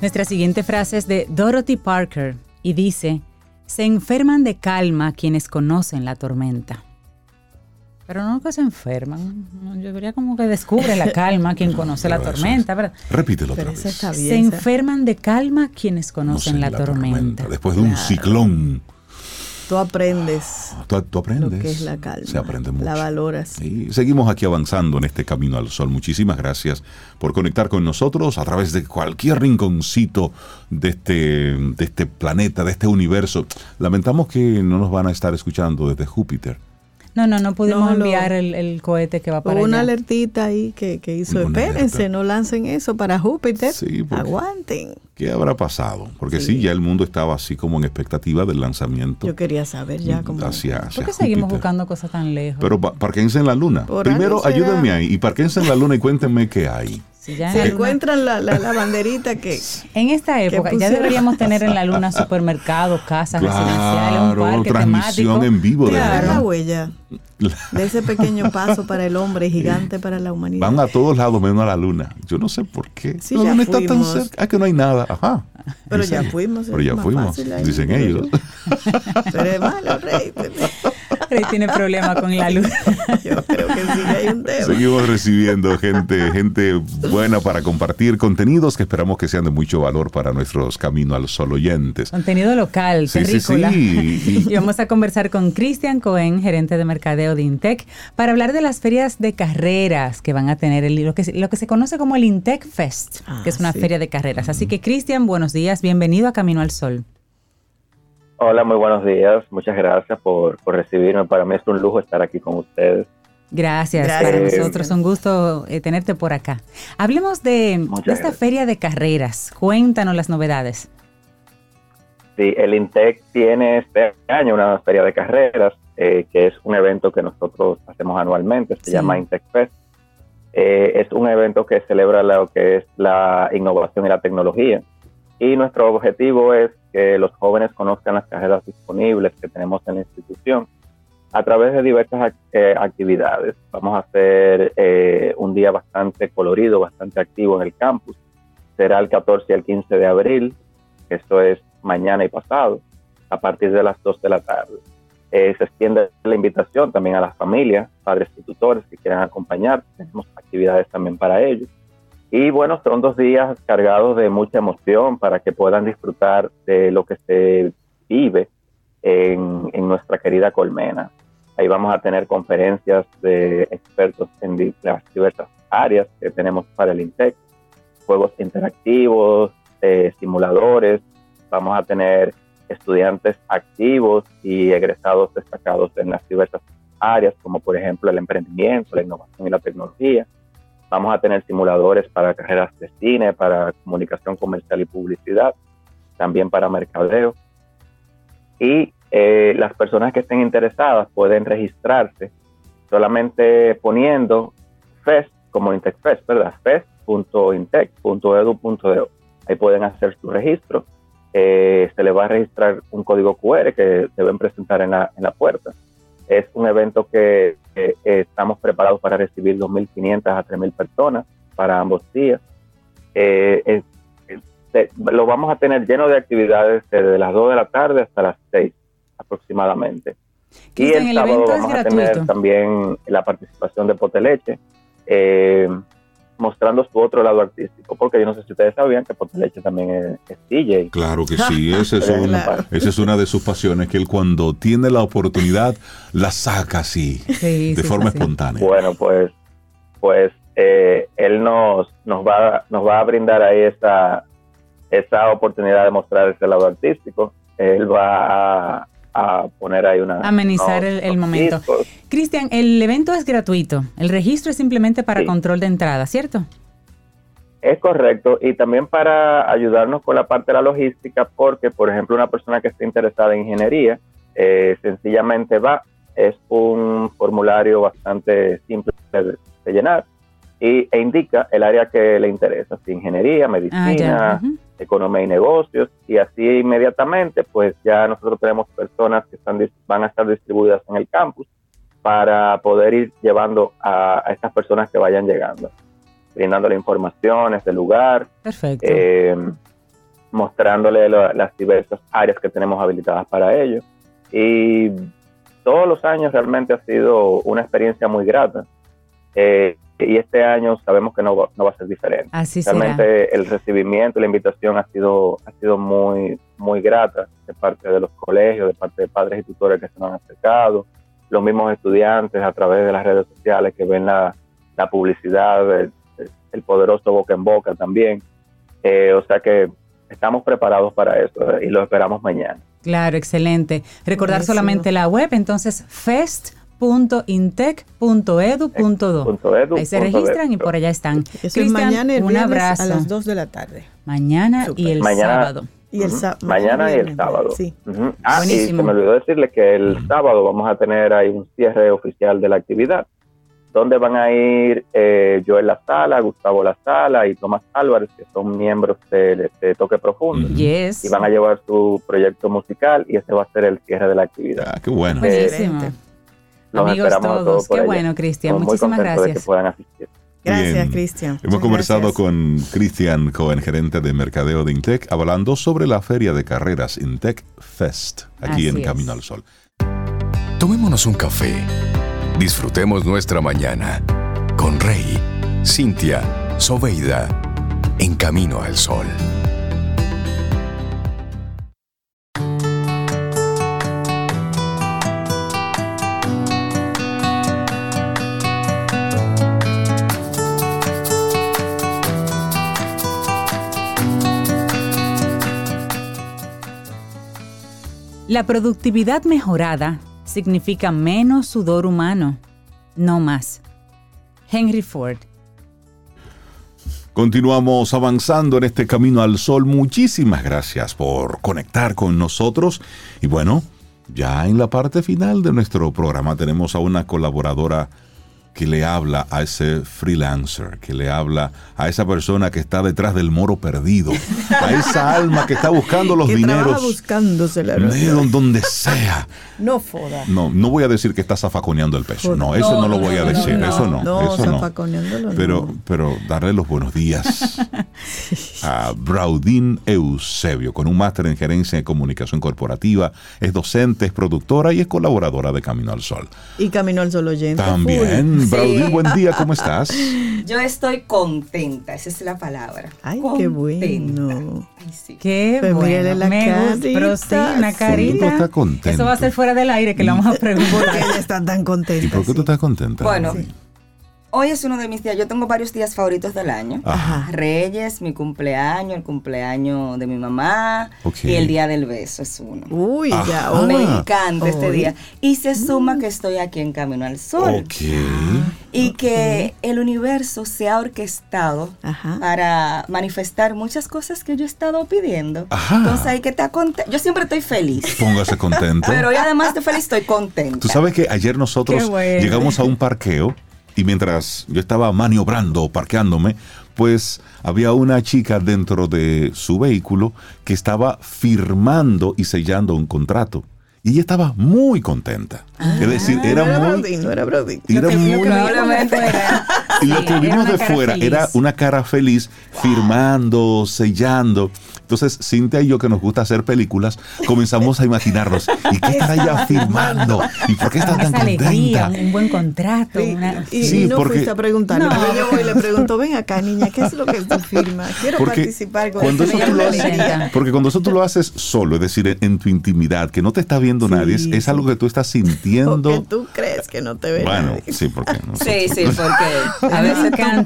Nuestra siguiente frase es de Dorothy Parker y dice, se enferman de calma quienes conocen la tormenta. Pero no que se enferman, yo diría como que descubre la calma quien conoce la tormenta, ¿verdad? Repítelo otra Pero vez. bien. Se esa- enferman de calma quienes conocen Conocen la, tormenta. Después de un ciclón, Tú aprendes tú, tú aprendes. lo que es la calma. Se aprende mucho. La valoras. Y seguimos aquí avanzando en este camino al sol. Muchísimas gracias por conectar con nosotros a través de cualquier rinconcito de este, de este planeta, de este universo. Lamentamos que no nos van a estar escuchando desde Júpiter. No, no, no pudimos No, lo- enviar el, el cohete que va para Hubo una allá. alertita ahí que, que hizo, Una espérense, alerta. no lancen eso para Júpiter. Sí, Aguanten. ¿Qué habrá pasado? Porque sí. Sí. ya el mundo estaba así como en expectativa del lanzamiento Yo quería saber ya cómo... hacia, hacia ¿Por qué seguimos Júpiter. buscando cosas tan lejos? Pero pa- parquense en la luna. Por Primero, ayúdenme ahí y parquense en la luna y cuéntenme qué hay. Si ya en Se la luna- encuentran la, la, la banderita que... En esta época ya deberíamos tener en la luna supermercados, casas residenciales, un Claro, parque transmisión temático. en vivo de Claro. la huella de ese pequeño paso para el hombre gigante para la humanidad. Van a todos lados menos a la luna. Yo no sé por qué. Sí, la luna está tan fuimos. cerca. Ah, que no hay nada. Ajá. Pero Dicen. ya fuimos, Pero ya fuimos. Dicen ellos. Pero es malo, rey. Rey tiene problema con la luna. Yo creo que sí que hay un tema. Seguimos recibiendo gente, gente buena para compartir contenidos que esperamos que sean de mucho valor para nuestros Camino al Sol oyentes. Contenido local, Sí, sí, terrícola. sí. Y vamos a conversar con Cristian Cohen, gerente de mercadeo de Intec, para hablar de las ferias de carreras que van a tener el, lo, que, lo que se conoce como el Intec Fest, Ah, que es una sí. feria de carreras. Así que Cristian, buenos días, bienvenido a Camino al Sol. Hola, muy buenos días. Muchas gracias por, por recibirme. Para mí es un lujo estar aquí con ustedes. Gracias, Gracias. para nosotros un gusto eh, tenerte por acá. Hablemos de, esta feria de carreras. Cuéntanos las novedades. Sí, el INTEC tiene este año una feria de carreras, eh, que es un evento que nosotros hacemos anualmente, se Sí. llama INTEC Fest. Eh, es un evento que celebra lo que es la innovación y la tecnología. Y nuestro objetivo es que los jóvenes conozcan las carreras disponibles que tenemos en la institución a través de diversas eh, actividades. Vamos a hacer eh, un día bastante colorido, bastante activo en el campus. Será el 14 y el 15 de abril, esto es mañana y pasado, a partir de las 2 de la tarde. Eh, se extiende la invitación también a las familias, padres y tutores que quieran acompañar. Tenemos actividades también para ellos. Y bueno, son dos días cargados de mucha emoción para que puedan disfrutar de lo que se vive en, en nuestra querida Colmena. Ahí vamos a tener conferencias de expertos en las diversas áreas que tenemos para el INTEC, juegos interactivos, eh, simuladores, vamos a tener estudiantes activos y egresados destacados en las diversas áreas, como por ejemplo el emprendimiento, la innovación y la tecnología. Vamos a tener simuladores para carreras de cine, para comunicación comercial y publicidad, también para mercadeo. Y eh, las personas que estén interesadas pueden registrarse solamente poniendo FEST como IntecFest, ¿verdad? fest.intec.edu.do. Ahí pueden hacer su registro. Eh, se les va a registrar un código QR que deben presentar en la, en la puerta. Es un evento que eh, eh, estamos preparados para recibir 2.500 a 3.000 personas para ambos días. Eh, lo vamos a tener lleno de actividades desde las 2 de la tarde hasta las 6 aproximadamente. Y el el sábado vamos a tener también la participación de Poteleche, eh, mostrando su otro lado artístico, porque yo no sé si ustedes sabían que Poteleche también es, es DJ. Claro que sí, esa es, Claro. una, esa es una de sus pasiones, que él cuando tiene la oportunidad la saca así, Sí, de sí, forma sí. espontánea. Bueno, pues, pues eh, él nos, nos, va, nos va a brindar ahí esa, esa oportunidad de mostrar ese lado artístico. Él va a, a poner ahí una... Amenizar unos- el- el unos momento. discos. Cristian, el evento es gratuito. El registro es simplemente para Sí. control de entrada, ¿cierto? Es correcto, y también para ayudarnos con la parte de la logística, porque, por ejemplo, una persona que esté interesada en ingeniería, eh, sencillamente va, es un formulario bastante simple de, de llenar y, e indica el área que le interesa, si ingeniería, Ah, medicina. Economía y negocios, y así inmediatamente, pues ya nosotros tenemos personas que están, van a estar distribuidas en el campus para poder ir llevando a, a estas personas que vayan llegando, brindándole informaciones del lugar, Perfecto. eh, mostrándole la- las diversas áreas que tenemos habilitadas para ello. Y todos los años realmente ha sido una experiencia muy grata. Eh, y este año sabemos que no va, no va a ser diferente. Así será. Realmente el recibimiento y la invitación ha sido, ha sido muy, muy grata de parte de los colegios, de parte de padres y tutores que se nos han acercado, los mismos estudiantes a través de las redes sociales que ven la, la publicidad, el, el poderoso boca en boca también. Eh, o sea que estamos preparados para eso eh, y lo esperamos mañana. Claro, excelente. Recordar Buenísimo. solamente la web, entonces fest.intec.edu.do. Punto edu, Ahí se registran y por allá están. Eso es Cristian, mañana el un abrazo. a las 2 de la tarde. Mañana y el Mañana- sábado. Y el Mañana y el sábado. Sí. Ah, Buenísimo. y se me olvidó decirle que el sábado vamos a tener ahí un cierre oficial de la actividad, donde van a ir eh, Joel La Sala, Gustavo La Sala y Tomás Álvarez, que son miembros de, de Toque Profundo. Yes. Y van a llevar su proyecto musical y ese va a ser el cierre de la actividad. Ah, qué bueno. Buenísimo. Excelente. Los Amigos esperamos a todos, qué allá. bueno, Cristian. Muchísimas contentos de que gracias. puedan asistir. Gracias. Cristian. Hemos Muchas conversado gracias. con Cristian Cohen, gerente de mercadeo de Intec, hablando sobre la feria de carreras Intec Fest, aquí Así en es. Camino al Sol. Tomémonos un café. Disfrutemos nuestra mañana con Rey, Cintia, Soveida, en camino al sol. La productividad mejorada significa menos sudor humano, no más. Henry Ford. Continuamos avanzando en este camino al sol. Muchísimas gracias por conectar con nosotros. Y bueno, ya en la parte final de nuestro programa tenemos a una colaboradora que le habla a ese freelancer, que le habla a esa persona que está detrás del moro perdido, a esa alma que está buscando los que dineros buscándose la de donde sea. No foda. No, no voy a decir que está zafaconeando el peso. No, eso no, lo voy a decir. eso no. No, eso no. Pero, pero darle los buenos días a Braudín Eusebio, con un máster en gerencia de comunicación corporativa. Es docente, es productora y es colaboradora de Camino al Sol. Y Camino al Sol oyente. También, Braudín, buen día, ¿cómo estás? Yo estoy contenta, esa es la palabra. Ay, qué Contenta. bueno. Ay, sí. Qué Pues bueno. la Me gusta, pero sí, carita, una. ¿Por qué carita. estás contento? Eso va a ser fuera del aire que le vamos a preguntar. ella está tan contenta. ¿Y por qué tú estás contenta? Bueno, Sí. Hoy es uno de mis días, yo tengo varios días favoritos del año. Ajá. Reyes, mi cumpleaños, el cumpleaños de mi mamá Ok. y el día del beso es uno. Uy, ya. Me encanta este día. Y se suma que estoy aquí en Camino al Sol. Ok. Y que el universo se ha orquestado Ajá. para manifestar muchas cosas que yo he estado pidiendo. Ajá. Entonces hay que estar contenta. Yo siempre estoy feliz. Póngase contento. Pero hoy además de feliz estoy contenta. Tú sabes que ayer nosotros bueno. llegamos a un parqueo y mientras yo estaba maniobrando, parqueándome, pues había una chica dentro de su vehículo que estaba firmando y sellando un contrato. Y ella estaba muy contenta. es decir, era no era muy... Brody, no era Brody. Era muy... que. Y lo Sí, que vimos de fuera feliz. era una cara feliz, firmando, sellando. Entonces, Cintia y yo, que nos gusta hacer películas, comenzamos a imaginarnos, ¿y qué estará ella firmando? ¿Y por qué está tan esa alegría, contenta? un, un buen contrato. Sí, una- y, Sí, y no porque- fuiste a preguntarle. No. yo voy y le pregunto, ven acá, niña, ¿qué es lo que tú firma? Quiero Porque participar con cuando eso tú lo haces, porque cuando eso tú lo haces solo, es decir, en, en tu intimidad, que no te está viendo Sí, nadie, es, es sí. algo que tú estás Porque sintiendo. tú crees que no te ve Bueno, nadie. sí, porque no Sí, sí, porque a veces ver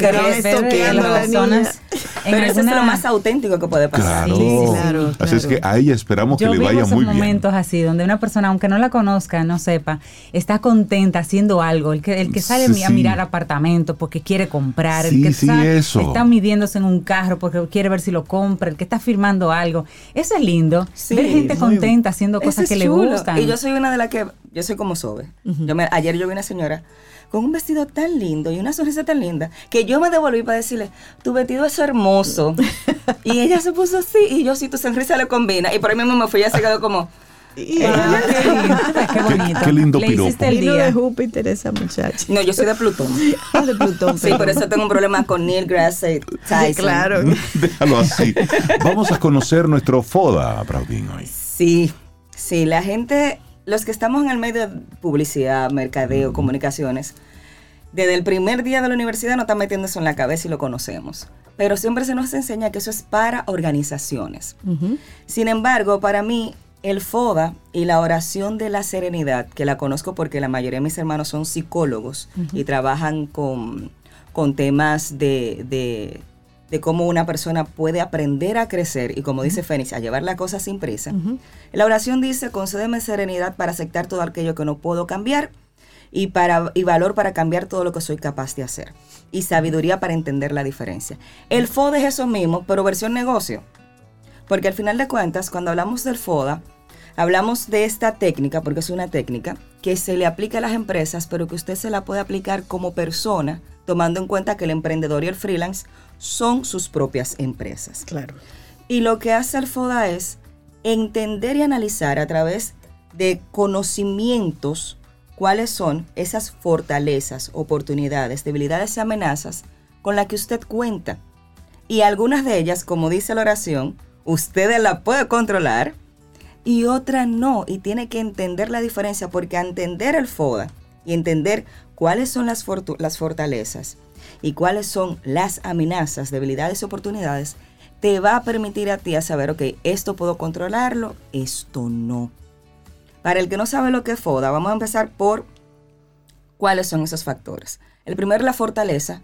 que las la personas Pero eso es lo más auténtico que puede pasar. Claro. Sí, sí, claro, Así es que a ella esperamos Yo que le vaya esos muy bien. momentos así, donde una persona, aunque no la conozca, no sepa, está contenta haciendo algo. El que, el que sale Sí, a sí. mirar apartamentos porque quiere comprar, Sí, el que sí, está, eso. está midiéndose en un carro porque quiere ver si lo compra, el que está firmando algo. Eso es lindo. Sí, ver gente contenta haciendo cosas es que le chulo. gustan. Y yo soy una de las que, yo soy como Sobe. yo me, ayer yo vi una señora con un vestido tan lindo y una sonrisa tan linda que yo me devolví para decirle, tu vestido es hermoso. y ella se puso así y yo, si tu sonrisa le combina. Y por ahí mismo me fui, ya se quedó como, Ah, qué lindo, qué bonito. qué lindo Le piropo. hiciste el día. de Júpiter esa muchacha. No, yo soy de Plutón. Ah, de Plutón. Sí, por eso tengo un problema con Neil Tyson. claro. Déjalo así. Vamos a conocer nuestro FODA, Braudín, hoy. Sí, sí, la gente, los que estamos en el medio de publicidad, mercadeo, comunicaciones, desde el primer día de la universidad nos están metiendo eso en la cabeza y lo conocemos. Pero siempre se nos enseña que eso es para organizaciones. Sin embargo, para mí, el FODA y la oración de la serenidad, que la conozco porque la mayoría de mis hermanos son psicólogos y trabajan con, con temas de, de- de cómo una persona puede aprender a crecer y, como dice Fénix, a llevar la cosa sin prisa. La oración dice, concédeme serenidad para aceptar todo aquello que no puedo cambiar y, para, y valor para cambiar todo lo que soy capaz de hacer. Y sabiduría para entender la diferencia. El FODA es eso mismo, pero versión negocio. Porque al final de cuentas, cuando hablamos del FODA, hablamos de esta técnica, porque es una técnica que se le aplica a las empresas, pero que usted se la puede aplicar como persona, tomando en cuenta que el emprendedor y el freelance son sus propias empresas. Claro. Y lo que hace el FODA es entender y analizar a través de conocimientos cuáles son esas fortalezas, oportunidades, debilidades y amenazas con las que usted cuenta. Y algunas de ellas, como dice la oración, usted las puede controlar y otras no. Y tiene que entender la diferencia porque entender el FODA y entender cuáles son las, las fortalezas y cuáles son las amenazas, debilidades y oportunidades, te va a permitir a ti a saber, ok, esto puedo controlarlo, esto no. Para el que no sabe lo que es FODA, vamos a empezar por cuáles son esos factores. El primero, la fortaleza.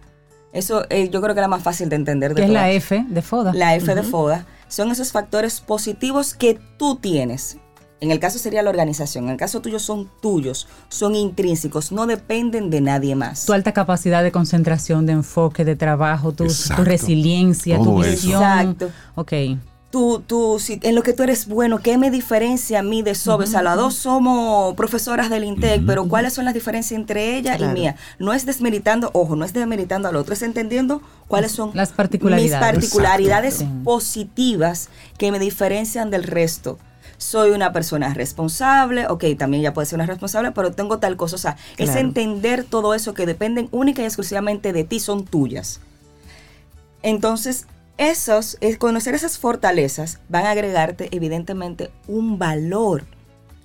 Eso eh, yo creo que es la más fácil de entender. De Que es la. F de FODA. La F de. FODA son esos factores positivos que tú tienes. En el caso sería la organización, en el caso tuyo son tuyos, son intrínsecos, no dependen de nadie más. Tu alta capacidad de concentración, de enfoque, de trabajo, tu, resiliencia, tu eso. visión. Exacto. Ok. Tú, tú, si- en lo que tú eres bueno, ¿qué me diferencia a mí de Sobe? O sea, las dos somos profesoras del INTEC, pero ¿cuáles son las diferencias entre ella Claro. y mía? No es desmeritando, ojo, no es desmeritando al otro, es entendiendo cuáles son Las particularidades. mis particularidades Exacto. positivas que me diferencian del resto. Soy una persona responsable, ok, también ya puede ser una responsable, pero tengo tal cosa. O sea, es entender todo eso que dependen única y exclusivamente de ti, son tuyas. Entonces, esos, es conocer esas fortalezas van a agregarte evidentemente un valor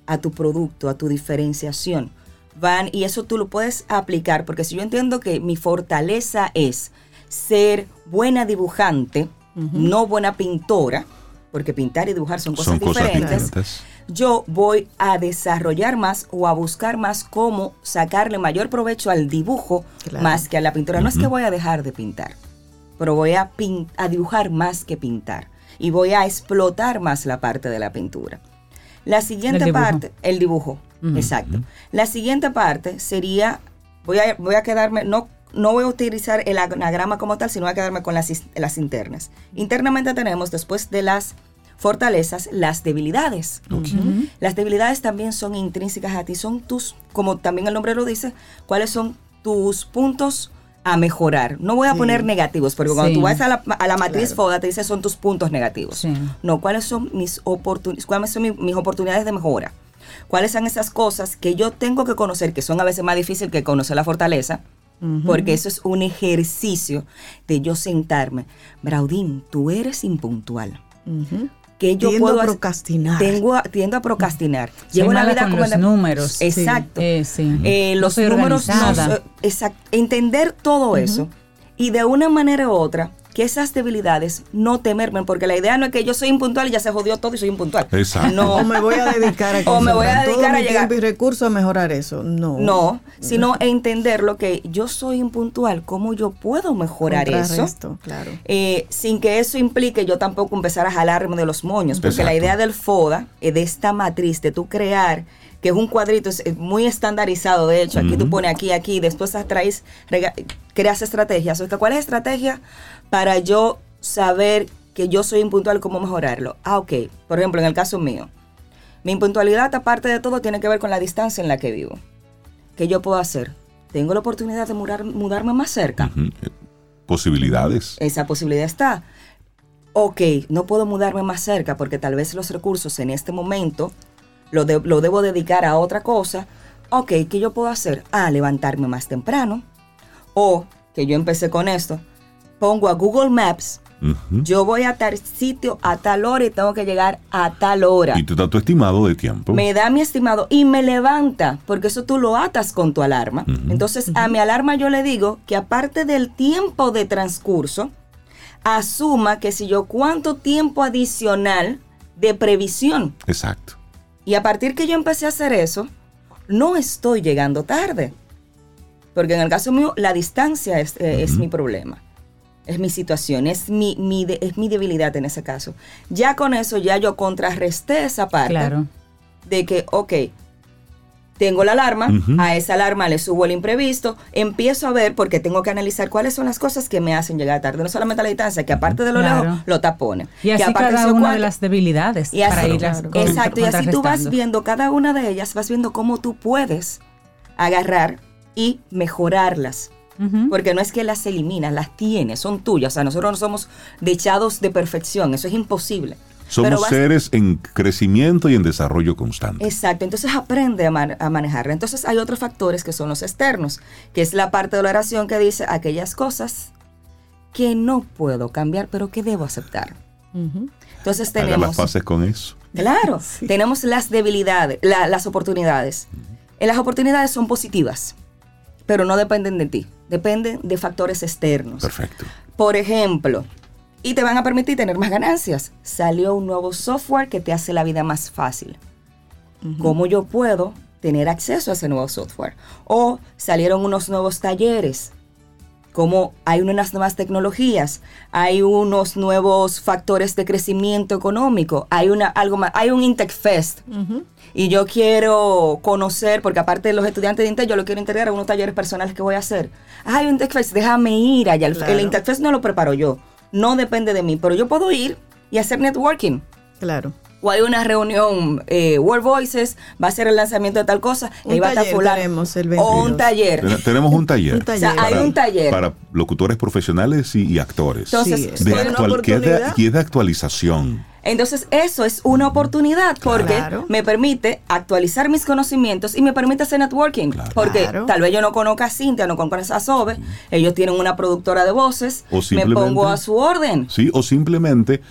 a tu producto, a tu diferenciación. Van, y eso tú lo puedes aplicar, porque si yo entiendo que mi fortaleza es ser buena dibujante, no buena pintora, porque pintar y dibujar son cosas Son cosas diferentes, diferentes. yo voy a desarrollar más o a buscar más cómo sacarle mayor provecho al dibujo Claro. más que a la pintura. No es que voy a dejar de pintar, pero voy a, a dibujar más que pintar y voy a explotar más la parte de la pintura. La siguiente El parte, el dibujo, exacto. La siguiente parte sería, voy a, voy a quedarme, no, no voy a utilizar el anagrama como tal, sino voy a quedarme con las, las internas. Internamente tenemos, después de las fortalezas, las debilidades. Las debilidades también son intrínsecas a ti, son tus, como también el nombre lo dice, cuáles son tus puntos a mejorar. No voy a Sí. poner negativos, porque cuando Sí. tú vas a la, a la matriz Claro. FODA te dice son tus puntos negativos. Sí. No, cuáles son mis oportunidades, cuáles son mi- mis oportunidades de mejora. ¿Cuáles son esas cosas que yo tengo que conocer, que son a veces más difíciles que conocer la fortaleza? Porque eso es un ejercicio de yo sentarme. Braudín, tú eres impuntual. Ujú. Que yo Tiendo puedo a procrastinar. Tengo a- tiendo a procrastinar. Soy Llevo mala vida con como los números. Exacto. Sí. Eh, sí. Eh, No los números no exact- entender todo eso y de una manera u otra que esas debilidades no te mermen porque la idea no es que yo soy impuntual y ya se jodió todo y soy impuntual Exacto. no O me voy a dedicar a o me voy a concentrar todo dedicar a mi llegar y recursos a mejorar eso. No. no sino entender lo que yo soy impuntual cómo yo puedo mejorar eso claro. eh, sin que eso implique yo tampoco empezar a jalarme de los moños, porque la idea del FODA, eh, de esta matriz, de tú crear, que es un cuadrito es, muy estandarizado, de hecho, aquí tú pones aquí, aquí, después traes, rega- creas estrategias. O sea, ¿Cuál es la estrategia para yo saber que yo soy impuntual, cómo mejorarlo? Ah, ok. Por ejemplo, en el caso mío, mi impuntualidad, aparte de todo, tiene que ver con la distancia en la que vivo. ¿Qué yo puedo hacer? Tengo la oportunidad de mudar- mudarme más cerca. Ujú. Posibilidades. Esa posibilidad está. Ok, no puedo mudarme más cerca porque tal vez los recursos en este momento lo, de- lo debo dedicar a otra cosa. Ok, ¿qué yo puedo hacer? Ah, levantarme más temprano. O, que yo empecé con esto, pongo a Google Maps, yo voy a tal sitio a tal hora y tengo que llegar a tal hora. Y tú das tu estimado de tiempo. Me da mi estimado y me levanta, porque eso tú lo atas con tu alarma. Entonces, a mi alarma yo le digo que aparte del tiempo de transcurso, asuma que si yo cuánto tiempo adicional de previsión. Exacto. Y a partir que yo empecé a hacer eso, no estoy llegando tarde. Porque en el caso mío, la distancia es, eh, es mi problema. Es mi situación, es mi, mi de- es mi debilidad en ese caso. Ya con eso, ya yo contrarresté esa parte Claro. de que, ok, tengo la alarma, a esa alarma le subo el imprevisto, empiezo a ver, porque tengo que analizar cuáles son las cosas que me hacen llegar tarde. No solamente la distancia, que aparte de lo Claro. lejos, lo tapones. Y que así aparte cada una de las debilidades Y así, para irlas con- exacto, y así tú vas viendo cada una de ellas, vas viendo cómo tú puedes agarrar y mejorarlas. Porque no es que las eliminas, las tienes, son tuyas. O sea, nosotros no somos dechados de perfección, eso es imposible. Somos vas- seres en crecimiento y en desarrollo constante. Exacto, entonces aprende a, man- a manejarla. Entonces hay otros factores que son los externos, que es la parte de la oración que dice aquellas cosas que no puedo cambiar, pero que debo aceptar. Entonces Haga las tenemos... paces con eso. Claro, tenemos las debilidades, la- las oportunidades. Eh, Las oportunidades son positivas, pero no dependen de ti, dependen de factores externos. Perfecto. Por ejemplo, y te van a permitir tener más ganancias. Salió un nuevo software que te hace la vida más fácil. ¿Cómo yo puedo tener acceso a ese nuevo software? O salieron unos nuevos talleres. Como hay unas nuevas tecnologías, hay unos nuevos factores de crecimiento económico, hay una algo más, hay un Intec Fest y yo quiero conocer, porque aparte de los estudiantes de Intec, yo lo quiero integrar a unos talleres personales que voy a hacer. Ah, hay un Intec Fest, déjame ir allá. El- Claro. El Intec Fest no lo preparo yo, no depende de mí, pero yo puedo ir y hacer networking. Claro. O hay una reunión, eh, World Voices, va a ser el lanzamiento de tal cosa, Un ahí va a estar fulano. tenemos el O un 22. taller. Ten- Tenemos un taller. Un taller. O sea, hay un taller. Para locutores profesionales y, y actores. Entonces, Sí, de actual- que es de- oportunidad. y es de actualización. Entonces, eso es una oportunidad porque Claro. me permite actualizar mis conocimientos y me permite hacer networking. Claro. Porque Claro. tal vez yo no conozca a Cintia, no conozca a Sobe, ellos tienen una productora de voces, O me pongo a su orden. ¿sí? O simplemente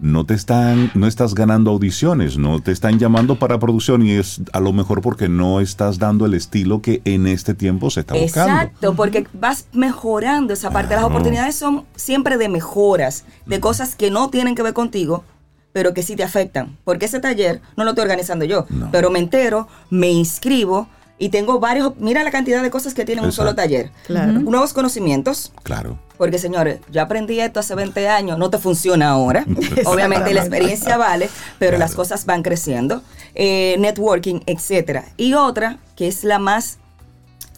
no te están, no estás ganando audiciones, no te están llamando para producción y es a lo mejor porque no estás dando el estilo que en este tiempo se está buscando. Exacto, porque vas mejorando esa parte. Las oportunidades son siempre de mejoras, de cosas que no tienen que ver contigo, pero que sí te afectan. Porque ese taller no lo estoy organizando yo, No. pero me entero, me inscribo y tengo varios. Mira la cantidad de cosas que tiene un solo taller. Claro. Nuevos conocimientos. Claro. Porque señores, yo aprendí esto hace 20 años, no te funciona ahora. Obviamente la experiencia vale, pero Claro. las cosas van creciendo. Eh, networking, etcétera. Y otra, que es la más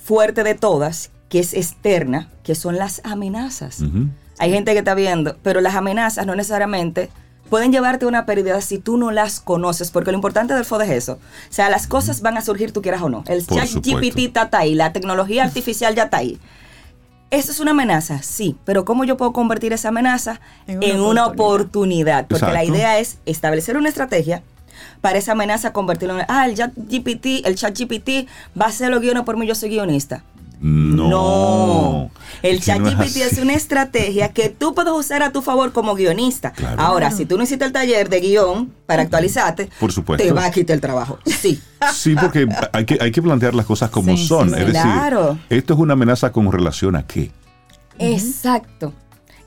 fuerte de todas, que es externa, que son las amenazas. Hay gente que está viendo, pero las amenazas no necesariamente pueden llevarte a una pérdida si tú no las conoces, porque lo importante del FOD es eso. O sea, las cosas van a surgir, tú quieras o no. El chat. GPT está ahí, la tecnología artificial ya está ahí. ¿Eso es una amenaza? Sí, pero ¿cómo yo puedo convertir esa amenaza En en una una, oportunidad. Porque la idea es establecer una estrategia para esa amenaza convertirlo en... Ah, el chat GPT, el chat GPT va a hacer los guiones por mí, yo soy guionista. No. El no es ChatGPT es, una estrategia que tú puedes usar a tu favor como guionista. Claro. Ahora, si tú no hiciste el taller de guion para actualizarte, Por supuesto. te va a quitar el trabajo. Sí. Sí, porque hay que, hay que plantear las cosas como Sí, son. sí, es decir, Claro. esto es una amenaza con relación a qué. Exacto.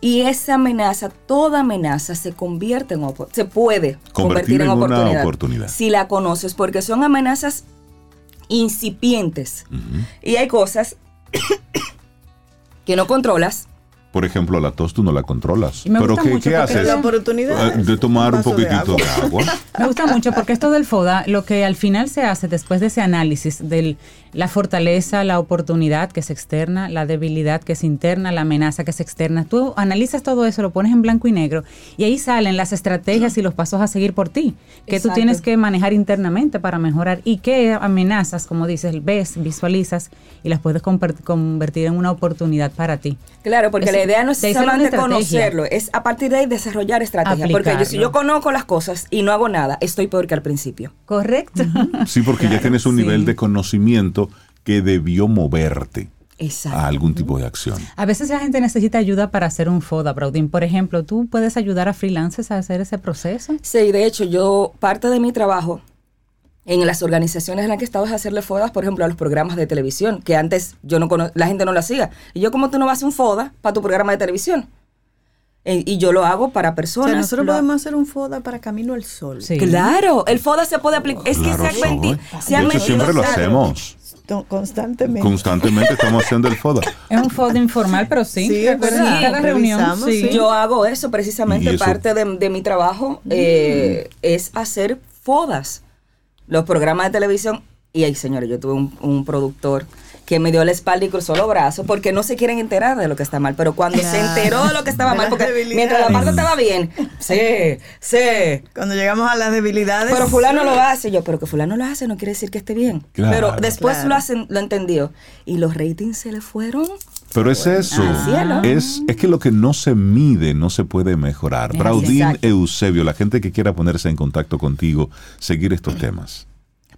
Y esa amenaza, toda amenaza se convierte en se puede Convertir convertir en, en una oportunidad, oportunidad. Si la conoces, porque son amenazas incipientes. Y hay cosas que no controlas. Por ejemplo, la tos tú no la controlas. Y me Pero gusta ¿qué, mucho qué porque haces? La oportunidad Eh, De tomar un poquitito de agua. agua. Me gusta mucho porque esto del FODA, lo que al final se hace después de ese análisis de la fortaleza, la oportunidad que es externa, la debilidad que es interna, la amenaza que es externa, tú analizas todo eso, lo pones en blanco y negro y ahí salen las estrategias y los pasos a seguir por ti, que tú tienes que manejar internamente para mejorar y qué amenazas, como dices, ves, visualizas y las puedes convertir en una oportunidad para ti. Claro, porque la idea no es De solamente conocerlo, es a partir de ahí desarrollar estrategias. Porque yo, si yo conozco las cosas y no hago nada, estoy peor que al principio. Correcto. Sí, porque ya tienes un nivel de conocimiento que debió moverte Exacto. a algún tipo de acción. A veces la gente necesita ayuda para hacer un FODA, Braudín. Por ejemplo, ¿tú puedes ayudar a freelancers a hacer ese proceso? Sí, de hecho, yo, parte de mi trabajo en las organizaciones en las que he estado es hacerle fodas, por ejemplo, a los programas de televisión, que antes yo no cono- la gente no lo hacía. Y yo, como tú no vas a hacer un foda para tu programa de televisión? Eh, y yo lo hago para O personas. sea, nosotros lo- podemos hacer un FODA para Camino al Sol. Claro, el FODA se puede aplicar. Es que se han menti- Zoe. se han De hecho, metido siempre lo hacemos. To- Constantemente. Constantemente estamos haciendo el FODA. Es un FODA informal, pero sí. Sí, recuerda, sí, cada reunión. sí. Yo hago eso precisamente, eso- parte de, de mi trabajo eh, es hacer fodas. Los programas de televisión. Y ahí, señores, yo tuve un, un productor que me dio la espalda y cruzó los brazos porque no se quieren enterar de lo que está mal. Pero cuando se enteró de lo que estaba De mal, porque mientras la parte estaba bien, sí, sí. Cuando llegamos a las debilidades. Pero fulano lo hace, yo, pero que fulano lo hace no quiere decir que esté bien. Claro. pero después Claro. lo hacen, lo entendió. Y los ratings se le fueron. Pero es eso. Es, es que lo que no se mide no se puede mejorar. Exacto. Braudín Eusebio, la gente que quiera ponerse en contacto contigo, seguir estos temas.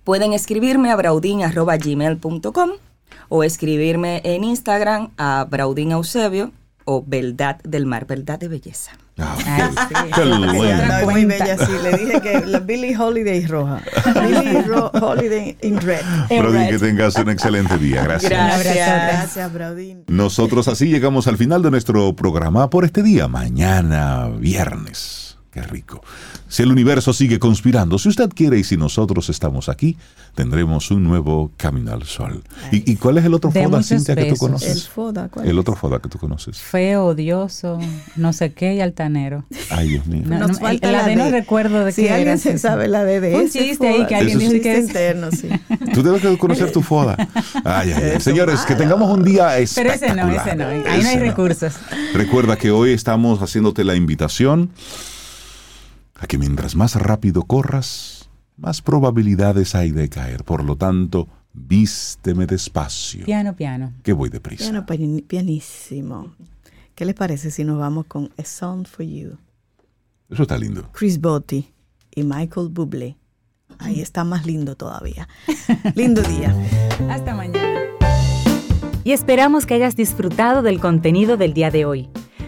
Pueden escribirme a braudin.gmail.com o escribirme en Instagram a Braudin Eusebio o Verdad del Mar, Verdad de Belleza. Qué lindo. Anda muy bella, sí. Le dije que la Billie Holiday roja. Billie Ro- Holiday in red. Que tengas un excelente día. Gracias. Gracias. Gracias, Braudín. Nosotros así llegamos al final de nuestro programa por este día, mañana viernes. Qué rico. Si el universo sigue conspirando, si usted quiere y si nosotros estamos aquí, tendremos un nuevo Camino al Sol. ¿Y, y cuál es el otro De foda, Cintia, que tú besos. El conoces? FODA, ¿cuál El es? otro foda que tú conoces. Feo, odioso, no sé qué y altanero. Ay, Dios mío. No, Nos no, falta el- la la D no recuerdo de Si qué alguien era se sabe la D de Un ese chiste ahí que alguien dice que es... interno, sí. Tú debes de conocer tu foda. Ay, ay, ay. Señores, que tengamos un día Pero ese espectacular. no, ese no. Ahí no hay recursos. Recuerda que hoy estamos haciéndote la invitación a que mientras más rápido corras, más probabilidades hay de caer. Por lo tanto, vísteme despacio. Piano, piano. Que voy deprisa. Piano pian- pianísimo. ¿Qué les parece si nos vamos con A Song for You? Eso está lindo. Chris Botti y Michael Bublé. Ahí está más lindo todavía. Lindo día. Hasta mañana. Y esperamos que hayas disfrutado del contenido del día de hoy.